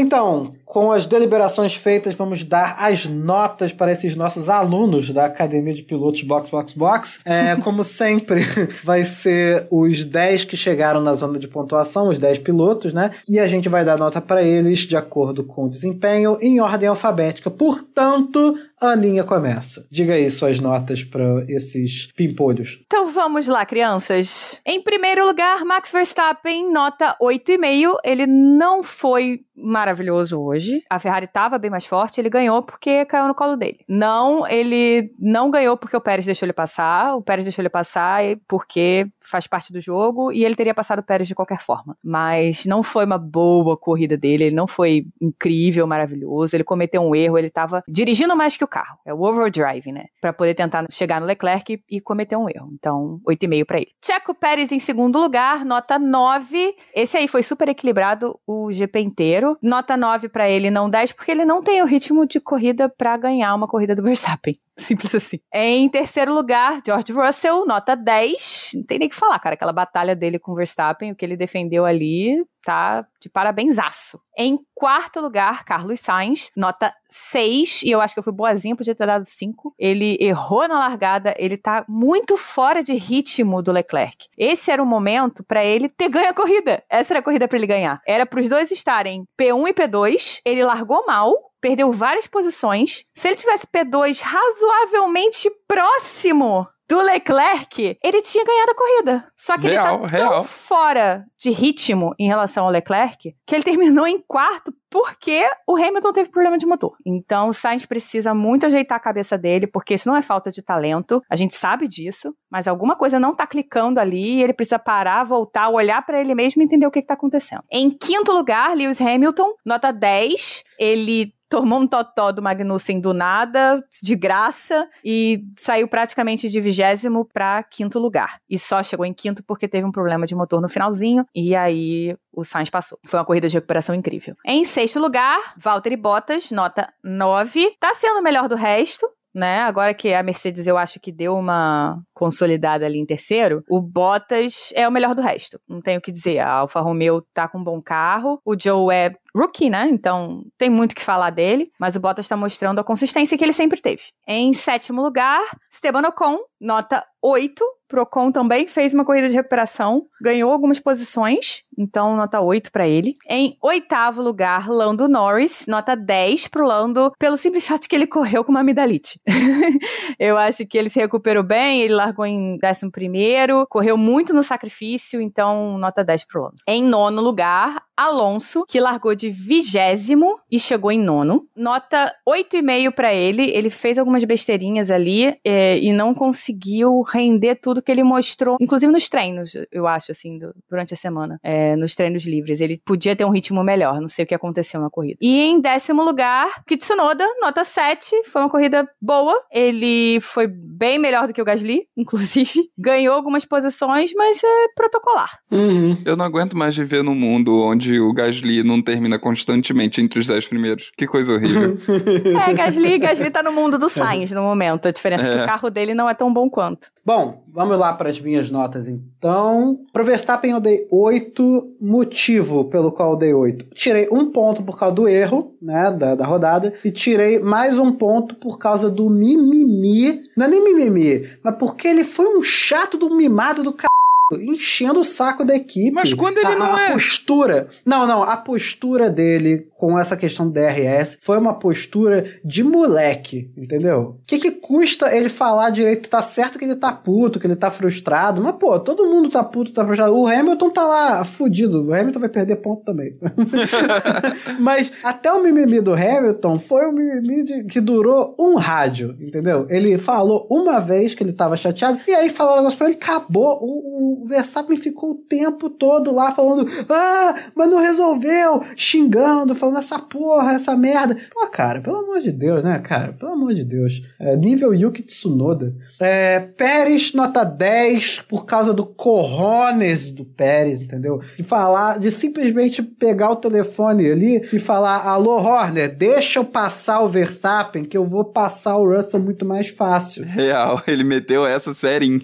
S2: Então, com as deliberações feitas, vamos dar as notas para esses nossos alunos da Academia de Pilotos Box Box Box. É, como sempre, vai ser os 10 que chegaram na zona de pontuação, os 10 pilotos, né? E a gente vai dar nota para eles de acordo com o desempenho em ordem alfabética. Portanto, a Aninha começa. Diga aí suas notas para esses pimpolhos.
S3: Então vamos lá, crianças. Em primeiro lugar, Max Verstappen, nota 8,5. Ele não foi maravilhoso hoje. A Ferrari estava bem mais forte, ele ganhou porque caiu no colo dele. Não, ele não ganhou porque o Pérez deixou ele passar. O Pérez deixou ele passar porque faz parte do jogo e ele teria passado o Pérez de qualquer forma. Mas não foi uma boa corrida dele, ele não foi incrível, maravilhoso. Ele cometeu um erro, ele estava dirigindo mais que o carro. É o overdrive, né? Para poder tentar chegar no Leclerc e, e cometer um erro. Então, 8,5 para ele. Checo Pérez em segundo lugar, nota 9. Esse aí foi super equilibrado o GP inteiro. Nota 9 para ele, não 10, porque ele não tem o ritmo de corrida para ganhar uma corrida do Verstappen. Simples assim. Em terceiro lugar, George Russell, nota 10. Não tem nem o que falar, cara. Aquela batalha dele com o Verstappen, o que ele defendeu ali, tá de parabensaço. Em quarto lugar, Carlos Sainz, nota 6, e eu acho que eu fui boazinha, podia ter dado 5. Ele errou na largada, ele tá muito fora de ritmo do Leclerc. Esse era o momento para ele ter ganho a corrida. Essa era a corrida para ele ganhar. Era para os dois estarem P1 e P2, ele largou mal, perdeu várias posições. Se ele tivesse P2 razoavelmente próximo do Leclerc, ele tinha ganhado a corrida. Só que
S4: real,
S3: ele tá
S4: real.
S3: tão fora de ritmo em relação ao Leclerc que ele terminou em quarto porque o Hamilton teve problema de motor. Então o Sainz precisa muito ajeitar a cabeça dele, porque isso não é falta de talento, a gente sabe disso, mas alguma coisa não tá clicando ali, ele precisa parar, voltar, olhar para ele mesmo e entender o que, que tá acontecendo. Em quinto lugar, Lewis Hamilton, nota 10, ele tomou um totó do Magnussen do nada, de graça, e saiu praticamente de vigésimo para quinto lugar. E só chegou em quinto porque teve um problema de motor no finalzinho, e aí o Sainz passou. Foi uma corrida de recuperação incrível. Em sexto lugar, Valtteri Bottas, nota 9. Tá sendo o melhor do resto, né? Agora que a Mercedes eu acho que deu uma consolidada ali em terceiro, o Bottas é o melhor do resto. Não tenho o que dizer. A Alfa Romeo tá com um bom carro, o Joe é rookie, né? Então tem muito que falar dele, mas o Bottas está mostrando a consistência que ele sempre teve. Em sétimo lugar, Esteban Ocon, nota 8. Pro Ocon também fez uma corrida de recuperação, ganhou algumas posições, então nota 8 para ele. Em oitavo lugar, Lando Norris, nota 10 pro Lando, pelo simples fato que ele correu com uma amidalite. Eu acho que ele se recuperou bem, ele largou em décimo primeiro, correu muito no sacrifício, então nota 10 pro Lando. Em nono lugar, Alonso, que largou de vigésimo e chegou em nono. Nota 8,5 pra ele. Ele fez algumas besteirinhas ali é, e não conseguiu render tudo que ele mostrou, inclusive nos treinos, eu acho, assim, do- durante a semana, é, nos treinos livres. Ele podia ter um ritmo melhor, não sei o que aconteceu na corrida. E em décimo lugar, Kitsunoda, nota 7, foi uma corrida boa. Ele foi bem melhor do que o Gasly, inclusive. Ganhou algumas posições, mas é protocolar.
S2: Uhum.
S4: Eu não aguento mais viver num mundo onde o Gasly não termina constantemente entre os dez primeiros. Que coisa horrível.
S3: É, Gasly, Gasly tá no mundo do Sainz no momento. A diferença é que
S4: É.
S3: o carro dele não é tão bom quanto.
S2: Bom, vamos lá para as minhas notas então. Pro Verstappen eu dei 8, motivo pelo qual eu dei 8. Tirei um ponto por causa do erro, né, da, da rodada, e tirei mais um ponto por causa do mimimi. Não é nem mimimi, mas porque ele foi um chato do mimado do c... enchendo o saco da equipe.
S4: Mas quando ele
S2: a,
S4: não
S2: a
S4: é?
S2: postura. Não, não, a postura dele com essa questão do DRS foi uma postura de moleque, entendeu? O que, que custa ele falar direito? Tá certo que ele tá puto, que ele tá frustrado, mas pô, todo mundo tá puto, tá frustrado. O Hamilton tá lá fudido, o Hamilton vai perder ponto também. mas até o mimimi do Hamilton foi um mimimi de- que durou um rádio, entendeu? Ele falou uma vez que ele tava chateado, e aí falou um negócio pra ele, acabou. O, o Verstappen ficou o tempo todo lá falando, ah, mas não resolveu, xingando, falando essa porra, essa merda. Pô, cara, pelo amor de Deus, né, cara? Pelo amor de Deus. É, nível Yuki Tsunoda. É, Pérez, nota 10, por causa do corrones do Pérez, entendeu? De falar, de simplesmente pegar o telefone ali e falar: Alô, Horner, deixa eu passar o Verstappen, que eu vou passar o Russell muito mais fácil.
S4: Real, ele meteu essa serinha.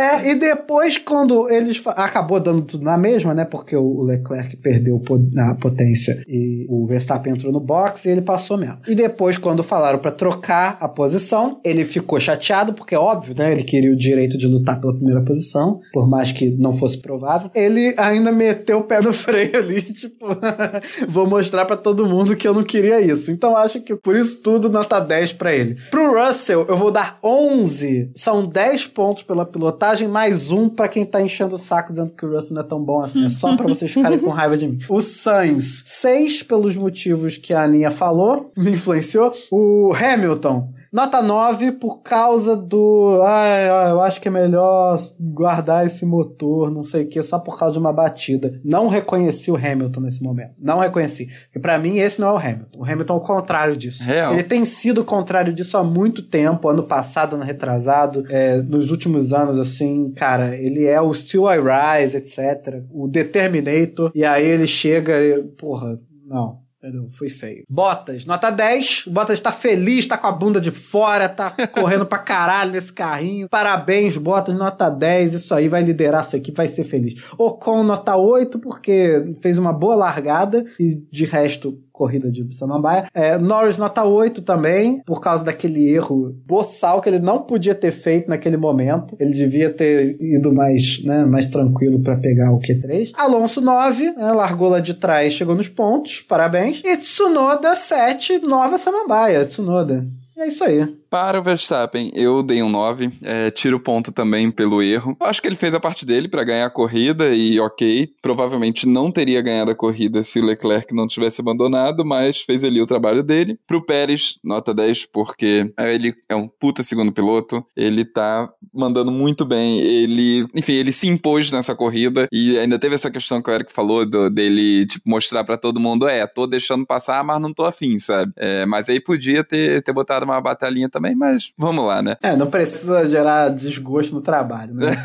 S2: É, e depois, quando eles. fa- Acabou dando tudo na mesma, né? Porque o Leclerc perdeu a potência e o Verstappen entrou no box e ele passou mesmo. E depois, quando falaram pra trocar a posição, ele ficou chateado, porque é óbvio, né? Ele queria o direito de lutar pela primeira posição, por mais que não fosse provável. Ele ainda meteu o pé no freio ali, tipo, vou mostrar pra todo mundo que eu não queria isso. Então acho que por isso tudo nota 10 pra ele. Pro Russell, eu vou dar 11. São 10 pontos pela pilotagem, mais um pra quem tá enchendo o saco dizendo que o Russell não é tão bom assim. É só pra vocês ficarem com raiva de mim. O Sainz, 6 pelos motivos que a Aninha falou, me influenciou. O Hamilton, Nota 9 por causa do. Ai, ai, eu acho que é melhor guardar esse motor, não sei o que, só por causa de uma batida. Não reconheci o Hamilton nesse momento. Não reconheci. Porque pra mim esse não é o Hamilton. O Hamilton é o contrário disso.
S4: Real.
S2: Ele tem sido o contrário disso há muito tempo, ano passado, ano retrasado, é, nos últimos anos, assim, cara, ele é o Still I Rise, etc. O Determinator. E aí ele chega e, porra, não. Entendeu? Foi feio. Bottas, nota 10. O Bottas tá feliz, tá com a bunda de fora, tá correndo pra caralho nesse carrinho. Parabéns, Bottas, nota 10. Isso aí vai liderar sua equipe, vai ser feliz. Ocon, nota 8, porque fez uma boa largada e de resto corrida de Samambaia. É, Norris nota 8 também, por causa daquele erro boçal que ele não podia ter feito naquele momento. Ele devia ter ido mais, né, mais tranquilo para pegar o Q3. Alonso 9, né, largou lá de trás, chegou nos pontos, parabéns. E Tsunoda 7, nova Samambaia, Tsunoda. É isso aí.
S4: Para o Verstappen, eu dei um 9, é, tiro ponto também pelo erro. Acho que ele fez a parte dele para ganhar a corrida e ok, provavelmente não teria ganhado a corrida se o Leclerc não tivesse abandonado, mas fez ali o trabalho dele. Pro Pérez, nota 10, porque ele é um puta segundo piloto, ele tá mandando muito bem, ele, enfim, ele se impôs nessa corrida e ainda teve essa questão que o Eric falou do- dele, tipo, mostrar para todo mundo, é, tô deixando passar, mas não tô afim, sabe? É, mas aí podia ter, ter botado uma batalhinha também, mas vamos lá, né?
S2: É, não precisa gerar desgosto no trabalho, né?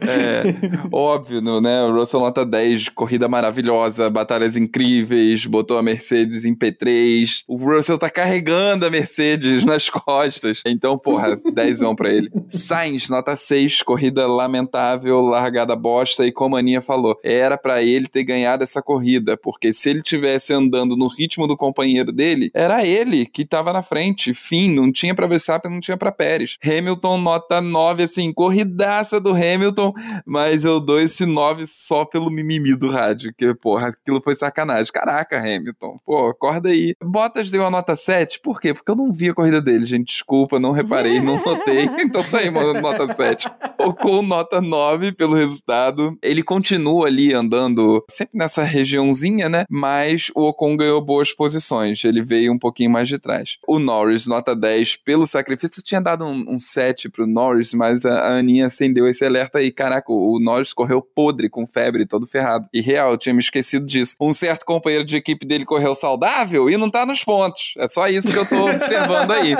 S4: É, óbvio, né? O Russell nota 10, corrida maravilhosa, batalhas incríveis, botou a Mercedes em P3. O Russell tá carregando a Mercedes nas costas. Então, porra, 10 pra ele. Sainz, nota 6, corrida lamentável, largada bosta. E como a Aninha falou, era pra ele ter ganhado essa corrida, porque se ele tivesse andando no ritmo do companheiro dele, era ele que tava na frente. Fim fim, não tinha pra Verstappen, não tinha pra Pérez. Hamilton nota 9, assim, corridaça do Hamilton, mas eu dou esse 9 só pelo mimimi do rádio, que, porra, aquilo foi sacanagem. Caraca, Hamilton, pô, acorda aí. Bottas deu a nota 7, por quê? Porque eu não vi a corrida dele, gente, desculpa, não reparei, não notei, então tá aí, mano, nota 7. Ocon nota 9 pelo resultado. Ele continua ali andando sempre nessa regiãozinha, né? Mas o Ocon ganhou boas posições. Ele veio um pouquinho mais de trás. O Norris, nota 10 pelo sacrifício. Eu tinha dado um, um 7 pro Norris, mas a, a Aninha acendeu esse alerta aí. Caraca, o, o Norris correu podre, com febre, todo ferrado. E real, eu tinha me esquecido disso. Um certo companheiro de equipe dele correu saudável e não tá nos pontos. É só isso que eu tô observando aí.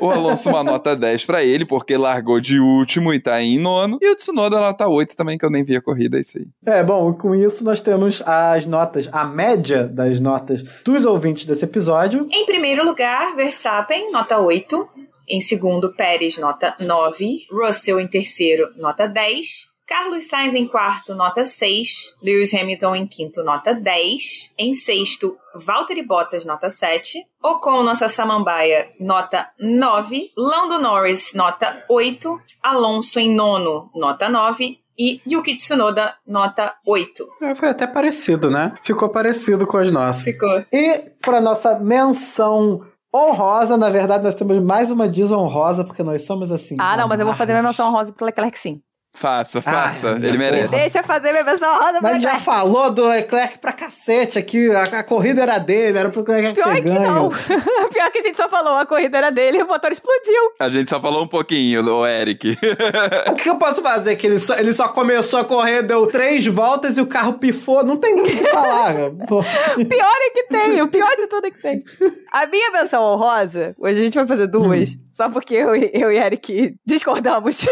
S4: O Alonso, uma nota 10 para ele, porque largou de último e tá aí em nono. E o Tsunoda, nota 8 também, que eu nem vi a corrida, é isso aí.
S2: É, bom, com isso nós temos as notas, a média das notas dos ouvintes desse episódio.
S6: Em primeiro lugar, Verstappen, nota 8. Em segundo, Pérez, nota 9. Russell em terceiro, nota 10. Carlos Sainz em quarto, nota 6. Lewis Hamilton em quinto, nota 10. Em sexto, Valtteri Bottas, nota 7. Ocon, nossa samambaia, nota 9. Lando Norris, nota 8. Alonso em nono, nota 9 e Yuki Tsunoda, nota 8.
S2: É, foi até parecido, né? Ficou parecido com as nossas.
S6: Ficou.
S2: E para nossa menção honrosa, na verdade, nós temos mais uma desonrosa, porque nós somos assim.
S3: Ah, não, mas eu vou fazer minha menção rosa pro Leclerc sim.
S4: Faça, faça.
S2: Ai,
S4: ele merece.
S2: porra.
S3: Deixa eu fazer minha rosa pro
S2: Mas já falou do Leclerc pra cacete aqui. A, a corrida era dele, era pro Leclerc
S3: Pior
S2: ter
S3: que
S2: ganho.
S3: não. Pior que a gente só falou, a corrida era dele e o motor explodiu.
S4: A gente só falou um pouquinho, o Eric.
S2: O que eu posso fazer? Que ele só, ele só começou a correr, deu três voltas e o carro pifou. Não tem o que falar.
S3: Pior é que tem, o pior de tudo é que tem. A minha menção honrosa, hoje a gente vai fazer duas, só porque eu, e- eu e Eric discordamos.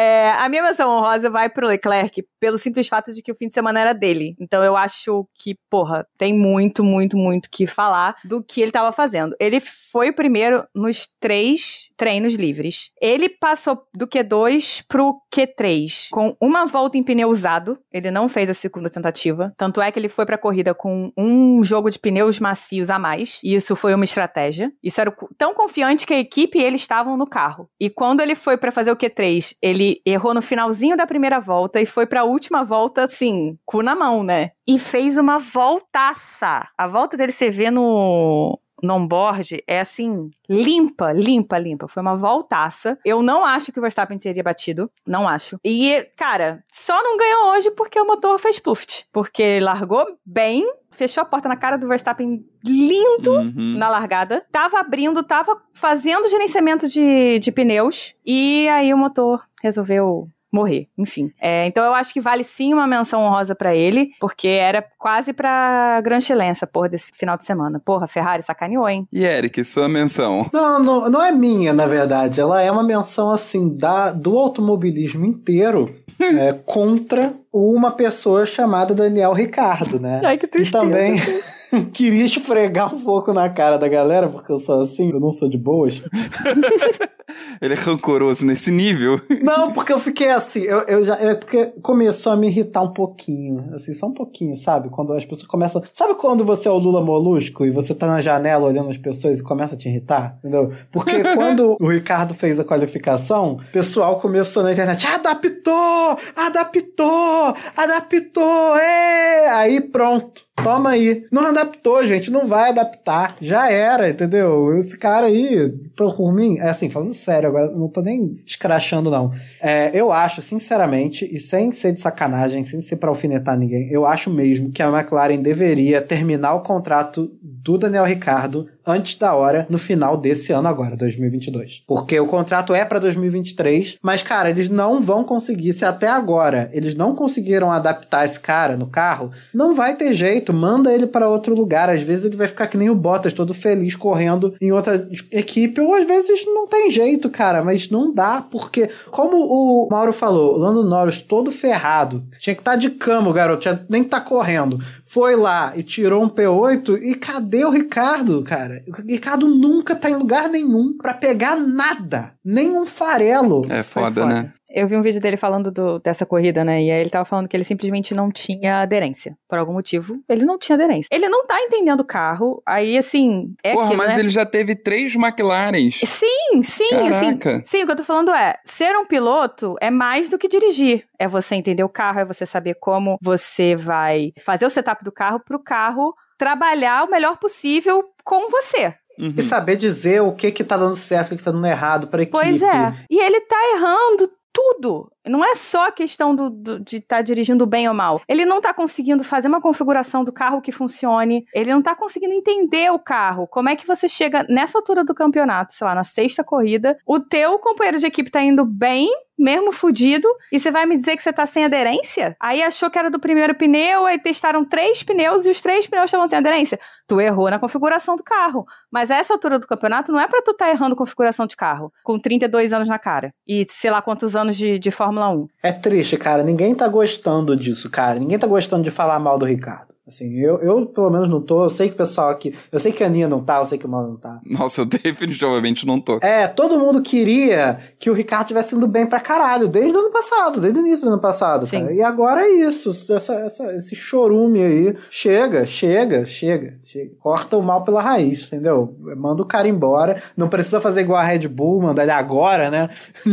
S3: É, a minha menção honrosa vai pro Leclerc pelo simples fato de que o fim de semana era dele. Então eu acho que, porra, tem muito, muito, muito que falar do que ele tava fazendo. Ele foi o primeiro nos três treinos livres. Ele passou do Q2 pro Q3 com uma volta em pneu usado. Ele não fez a segunda tentativa. Tanto é que ele foi pra corrida com um jogo de pneus macios a mais. E isso foi uma estratégia. Isso era tão confiante que a equipe e ele estavam no carro. E quando ele foi pra fazer o Q3, ele errou no finalzinho da primeira volta e foi pra última volta, assim, cu na mão, né? E fez uma voltaça. A volta dele você vê no no onboard é assim, limpa, limpa, limpa. Foi uma voltaça. Eu não acho que o Verstappen teria batido. Não acho. E, cara, só não ganhou hoje porque o motor fez pluft. Porque largou bem, fechou a porta na cara do Verstappen lindo
S4: Uhum.
S3: na largada. Tava abrindo, tava fazendo gerenciamento de, de pneus. E aí o motor resolveu morrer, enfim. É, então eu acho que vale sim uma menção honrosa pra ele, porque era quase pra Gran Excelência, porra, desse final de semana. Porra, Ferrari sacaneou, hein?
S4: E Eric, sua menção.
S2: Não, não, não é minha, na verdade. Ela é uma menção, assim, da, do automobilismo inteiro é, contra uma pessoa chamada Daniel Ricardo, né?
S3: Ai, que
S2: E
S3: tristeza.
S2: também queria esfregar um pouco na cara da galera, porque eu sou assim, eu não sou de boas.
S4: Ele é rancoroso nesse nível.
S2: Não, porque eu fiquei assim, eu, eu já. É porque começou a me irritar um pouquinho. Assim, só um pouquinho, sabe? Quando as pessoas começam. Sabe quando você é o Lula Molusco e você tá na janela olhando as pessoas e começa a te irritar? Entendeu? Porque quando o Ricardo fez a qualificação, o pessoal começou na internet. Adaptou! Adaptou! Adaptou! É! Aí pronto. Toma aí. Não adaptou, gente. Não vai adaptar. Já era, entendeu? Esse cara aí, por mim, é assim, falando sério, agora não tô nem escrachando, não. É, eu acho, sinceramente, e sem ser de sacanagem, sem ser pra alfinetar ninguém, eu acho mesmo que a McLaren deveria terminar o contrato do Daniel Ricardo antes da hora no final desse ano agora, 2022. Porque o contrato é pra 2023, mas cara, eles não vão conseguir. Se até agora eles não conseguiram adaptar esse cara no carro, não vai ter jeito, manda ele para outro lugar, às vezes ele vai ficar que nem o Bottas, todo feliz correndo em outra equipe, ou às vezes não tem jeito, cara, mas não dá, porque como o Mauro falou, o Lando Norris todo ferrado, tinha que estar de cama, garoto, tinha nem tá correndo, foi lá e tirou um P8 e cadê o Ricardo, cara? O Ricardo nunca tá em lugar nenhum pra pegar nada. Nem um farelo.
S4: É foda,
S3: foda.
S4: né?
S3: Eu vi um vídeo dele falando do- dessa corrida, né? E aí ele tava falando que ele simplesmente não tinha aderência. Por algum motivo, ele não tinha aderência. Ele não tá entendendo o carro. Aí, assim, é
S4: Porra,
S3: aquilo,
S4: mas
S3: né?
S4: ele já teve três McLarens.
S3: Sim, sim, assim.
S4: Caraca.
S3: Sim, o que eu tô falando é, ser um piloto é mais do que dirigir. É você entender o carro, é você saber como você vai fazer o setup do carro pro carro trabalhar o melhor possível com você.
S4: Uhum.
S2: E saber dizer o que que tá dando certo, o que que tá dando errado pra equipe.
S3: Pois é. E ele tá errando tudo. Não é só a questão do, do- de estar dirigindo bem ou mal. Ele não tá conseguindo fazer uma configuração do carro que funcione. Ele não tá conseguindo entender o carro. Como é que você chega nessa altura do campeonato, sei lá, na sexta corrida, o teu companheiro de equipe tá indo bem, mesmo fudido, e você vai me dizer que você tá sem aderência? Aí achou que era do primeiro pneu, aí testaram três pneus e os três pneus estavam sem aderência. Tu errou na configuração do carro. Mas essa altura do campeonato não é pra tu tá errando configuração de carro, com 32 anos na cara. E sei lá quantos anos de, de Fórmula 1.
S2: É triste, cara. Ninguém tá gostando disso, cara. Ninguém tá gostando de falar mal do Ricardo. Assim, eu, eu pelo menos não tô. Eu sei que o pessoal aqui. Eu sei que a Aninha não tá, eu sei que o Mauro não tá.
S4: Nossa, eu definitivamente não tô.
S2: É, todo mundo queria que o Ricardo tivesse indo bem pra caralho, desde o ano passado, desde o início do ano passado,
S3: Sim.
S2: cara. E agora é isso, essa, essa- esse chorume aí. Chega, chega, chega, chega. Corta o mal pela raiz, entendeu? Manda o cara embora. Não precisa fazer igual a Red Bull, mandar ele agora, né?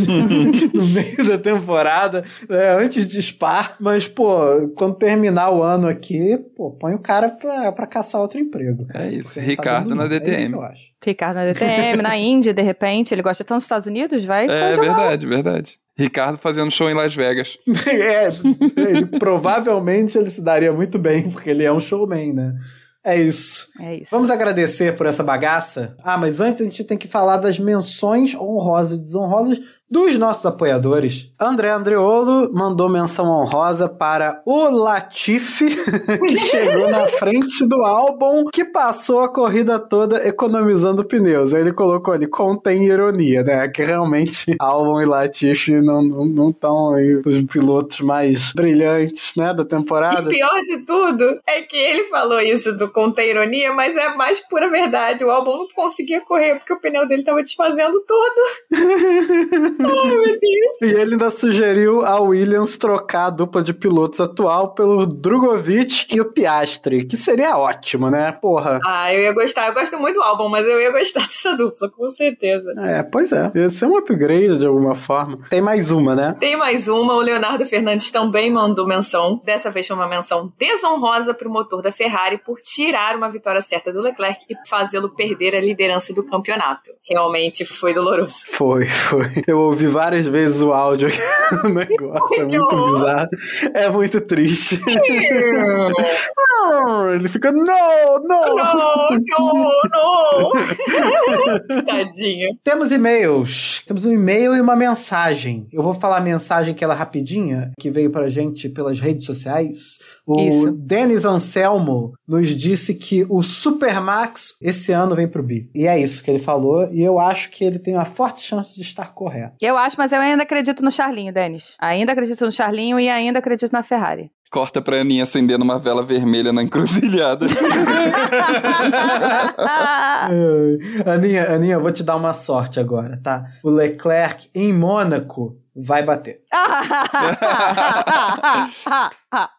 S2: no meio da temporada, né? antes de Spa. Mas, pô, quando terminar o ano aqui, pô, põe o cara pra, pra caçar outro emprego. cara.
S4: É isso.
S2: Tá
S4: Ricardo
S2: dando
S4: na.
S2: É
S4: DTM.
S2: que eu acho.
S3: Ricardo na DTM, na Índia, de repente, ele gosta tanto dos Estados Unidos, vai.
S4: É
S3: jogar.
S4: verdade, verdade. Ricardo fazendo show em Las Vegas.
S2: É, ele, provavelmente ele se daria muito bem, porque ele é um showman, né? É isso.
S3: É isso.
S2: Vamos agradecer por essa bagaça. Ah, mas antes a gente tem que falar das menções honrosas e desonrosas dos nossos apoiadores. André Andreolo mandou menção honrosa para o Latifi, que chegou na frente do álbum, que passou a corrida toda economizando pneus. Aí ele colocou ali, contém ironia, né? Que realmente álbum e Latifi não estão aí os pilotos mais brilhantes, né, da temporada.
S6: E pior de tudo é que ele falou isso do contém ironia, mas é mais pura verdade. O álbum não conseguia correr porque o pneu dele tava desfazendo tudo. Meu Deus.
S2: E ele ainda sugeriu a Williams trocar a dupla de pilotos atual pelo Drogovic e o Piastri, que seria ótimo, né? Porra.
S6: Ah, eu ia gostar. Eu gosto muito do álbum, mas eu ia gostar dessa dupla, com certeza.
S2: É, pois é. Ia ser um upgrade de alguma forma. Tem mais uma, né?
S6: Tem mais uma, o Leonardo Fernandes também mandou menção. Dessa vez foi uma menção desonrosa pro motor da Ferrari por tirar uma vitória certa do Leclerc e fazê-lo perder a liderança do campeonato. Realmente foi doloroso.
S2: Foi, foi. Eu ouvi várias vezes o áudio aqui. O negócio é muito bizarro. É muito triste. Ele fica, não, não.
S6: Não, não, não! Tadinho.
S2: Temos e-mails. Temos um e-mail e uma mensagem. Eu vou falar a mensagem que ela é rapidinha, que veio pra gente pelas redes sociais. O
S3: Isso.
S2: Denis Anselmo nos disse que o Supermax esse ano vem pro bi. E é isso que ele falou, e eu acho que ele tem uma forte chance de estar correto.
S3: Eu acho, mas eu ainda acredito no Charlinho, Denis. Ainda acredito no Charlinho e ainda acredito na Ferrari.
S4: Corta pra Aninha acendendo uma vela vermelha na encruzilhada.
S2: Aninha, Aninha, eu vou te dar uma sorte agora, tá? O Leclerc em Mônaco vai bater.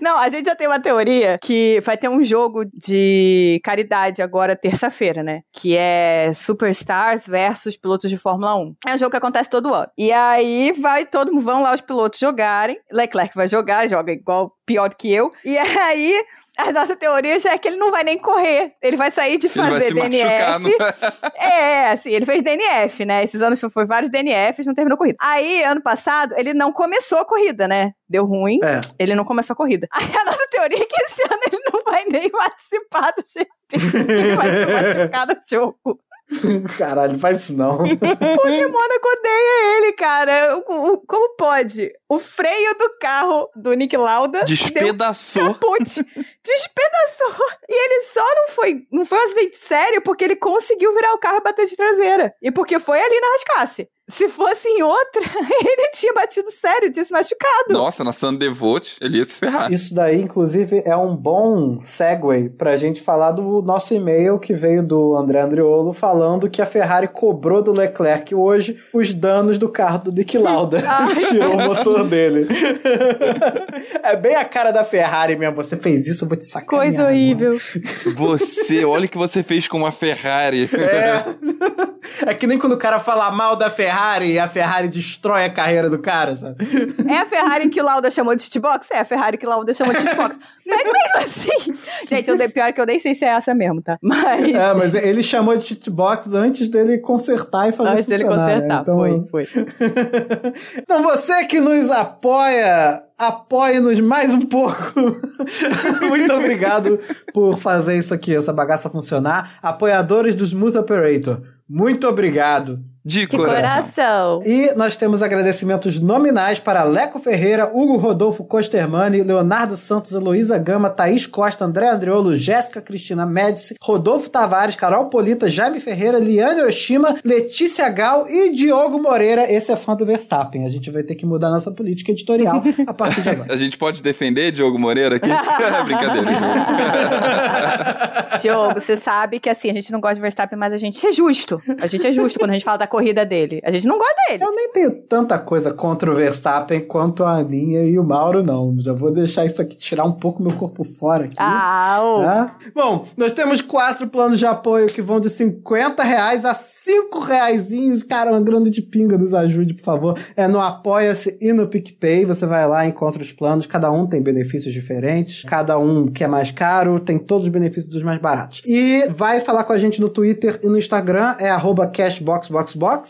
S3: Não, a gente já tem uma teoria que vai ter um jogo de caridade agora terça-feira, né? Que é Superstars versus pilotos de Fórmula 1. É um jogo que acontece todo ano. E aí vai todo mundo, vão lá os pilotos jogarem. Leclerc vai jogar, joga igual pior que eu. E aí a nossa teoria já é que ele não vai nem correr. Ele vai sair de
S4: Ele vai
S3: fazer
S4: se machucar.
S3: DNF.
S4: No...
S3: É, assim, ele fez DNF, né? Esses anos foi vários DNFs, não terminou a corrida. Aí, ano passado, ele não começou a corrida, né? Deu ruim,
S2: É.
S3: ele não começou a corrida. Aí a nossa teoria é que esse ano ele não vai nem participar do GP. Ele vai se machucar no jogo.
S2: Caralho, faz isso não.
S3: Porque Mônaco odeia ele, cara. O- o- como pode? O freio do carro do Nick Lauda deu
S4: Despedaçou.
S3: caput. Despedaçou. E ele só não foi. Não foi um acidente sério porque ele conseguiu virar o carro e bater de traseira. E porque foi ali na rascasse. Se fosse em outra, ele tinha batido sério, tinha se machucado.
S4: Nossa, na Sandevote, ele ia se ferrar.
S2: Isso daí, inclusive, é um bom segue pra gente falar do nosso e-mail que veio do André Andriolo falando que a Ferrari cobrou do Leclerc hoje os danos do carro do Nick Lauda. Tirou o motor dele. é bem a cara da Ferrari mesmo. Você fez isso, eu vou te sacanear.
S3: Coisa horrível.
S4: Você, olha o que você fez com uma Ferrari.
S2: É. é que nem quando o cara fala mal da Ferrari e a Ferrari destrói a carreira do cara, sabe?
S3: É a Ferrari que Lauda chamou de cheatbox? É a Ferrari que Lauda chamou de cheatbox. Mas mesmo assim. Gente, eu dei pior que eu nem sei se é essa mesmo, tá? Mas.
S2: É, mas ele chamou de cheatbox antes dele consertar e fazer
S3: Antes dele
S2: né?
S3: consertar,
S2: Então-
S3: foi, foi.
S2: então você que nos apoia, apoie-nos mais um pouco. Muito obrigado por fazer isso aqui, essa bagaça funcionar. Apoiadores dos Smooth Operator, muito obrigado.
S4: De,
S3: De
S4: coração.
S3: coração.
S2: E nós temos agradecimentos nominais para Leco Ferreira, Hugo Rodolfo Costermani, Leonardo Santos, Heloísa Gama, Thaís Costa, André Andriolo, Jéssica Cristina Médici, Rodolfo Tavares, Carol Polita, Jaime Ferreira, Liane Oshima, Letícia Gal e Diogo Moreira. Esse é fã do Verstappen. A gente vai ter que mudar nossa política editorial a partir de agora.
S4: A gente pode defender Diogo Moreira aqui? Brincadeira.
S3: Diogo, você sabe que assim, a gente não gosta de Verstappen, mas a gente é justo. A gente é justo quando a gente fala da corrida dele. A gente não gosta dele.
S2: Eu nem tenho tanta coisa contra o Verstappen quanto a Aninha e o Mauro, não. Já vou deixar isso aqui, tirar um pouco meu corpo fora aqui.
S3: Ah, ô.
S2: Tá? Bom, nós temos quatro planos de apoio que vão de 50 reais a 5 reaisinhos. Cara, uma grande de pinga, nos ajude, por favor. É no Apoia-se e no PicPay. Você vai lá e encontra os planos. Cada um tem benefícios diferentes. Cada um que é mais caro tem todos os benefícios dos mais baratos. E vai falar com a gente no Twitter e no Instagram. É arroba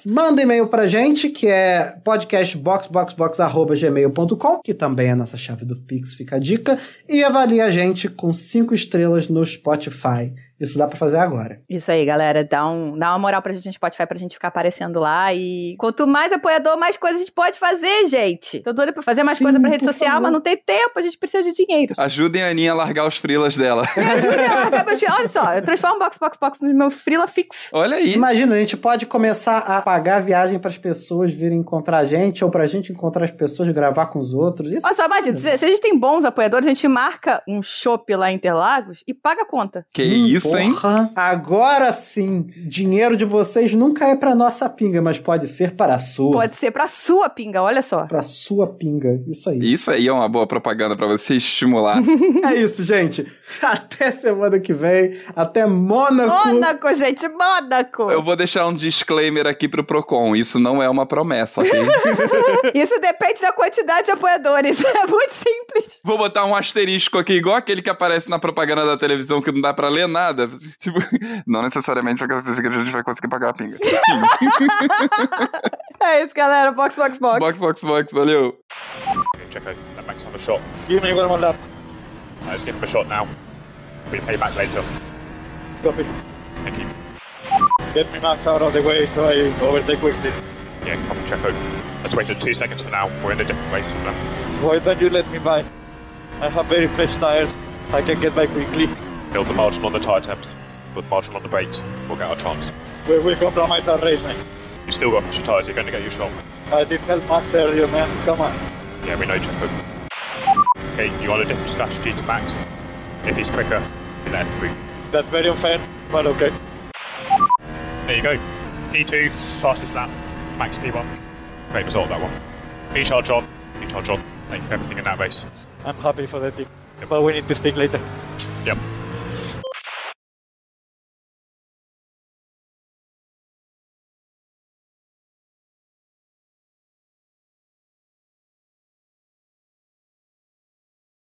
S2: Manda e-mail pra gente, que é podcastboxboxbox.gmail.com, que também é a nossa chave do Pix, fica a dica. E avalie a gente com cinco estrelas no Spotify. Isso dá pra fazer agora.
S3: Isso aí, galera. Dá, um, dá uma moral pra gente no Spotify pra gente ficar aparecendo lá. E quanto mais apoiador, mais coisa a gente pode fazer, gente. Tô doida pra fazer mais
S2: Sim,
S3: coisa pra rede social,
S2: favor.
S3: mas não tem tempo. A gente precisa de dinheiro.
S4: Ajudem a Aninha a largar os frilas dela.
S3: Me ajuda a largar meus. Olha só, eu transformo Box Box Box no meu frila fixo.
S4: Olha aí.
S2: Imagina, a gente pode começar a pagar a viagem pras pessoas virem encontrar a gente, ou pra gente encontrar as pessoas e gravar com os outros. Isso
S3: Olha só, imagina, se, se a gente tem bons apoiadores, a gente marca um chopp lá em Interlagos e paga a conta.
S4: Que
S2: Hum,
S4: isso, hein?
S2: porra. Agora sim, dinheiro de vocês nunca é pra nossa pinga, mas pode ser para a sua.
S3: Pode ser pra sua pinga, olha só.
S2: Pra sua pinga. Isso aí.
S4: Isso aí é uma boa propaganda pra você estimular.
S2: É isso, gente. Até semana que vem. Até Mônaco.
S3: Mônaco, gente, Mônaco!
S4: Eu vou deixar um disclaimer aqui pro Procon. Isso não é uma promessa, ok?
S3: Isso depende da quantidade de apoiadores. É muito simples.
S4: Vou botar um asterisco aqui, igual aquele que aparece na propaganda da televisão que não dá pra ler nada. Tipo, não necessariamente vai acontecer que a gente vai conseguir pagar a pinga.
S3: É isso, galera. Box, box, box.
S4: box, box, box, valeu.
S1: Check out that Max on a shot.
S5: Give me one more.
S1: Let's give him a shot now. We pay back later.
S5: Copy.
S1: Thank you.
S5: Get me Max out of the way so I overtake quickly.
S1: Yeah, copy check out. Let's wait two seconds for now. We're in a different race from.
S5: Why don't you let me by? I have very fresh tires. I can get by quickly.
S1: Build the margin on the tyre temps. The margin on the brakes. We'll get our chance.
S5: We will compromise our race, mate.
S1: You still got extra tyres, you're going to get your shot.
S5: I did help Max earlier, man. Come on.
S1: Yeah, we know check out. Okay, you want a different strategy to Max? If he's quicker, you let him through.
S5: That's very unfair, but okay.
S1: There you go. P2, fastest lap. Max P1. Great result, that one. Recharge on. Recharge on. Thank you for everything in that race.
S5: I'm happy for the team. But we need to speak later.
S1: Yep.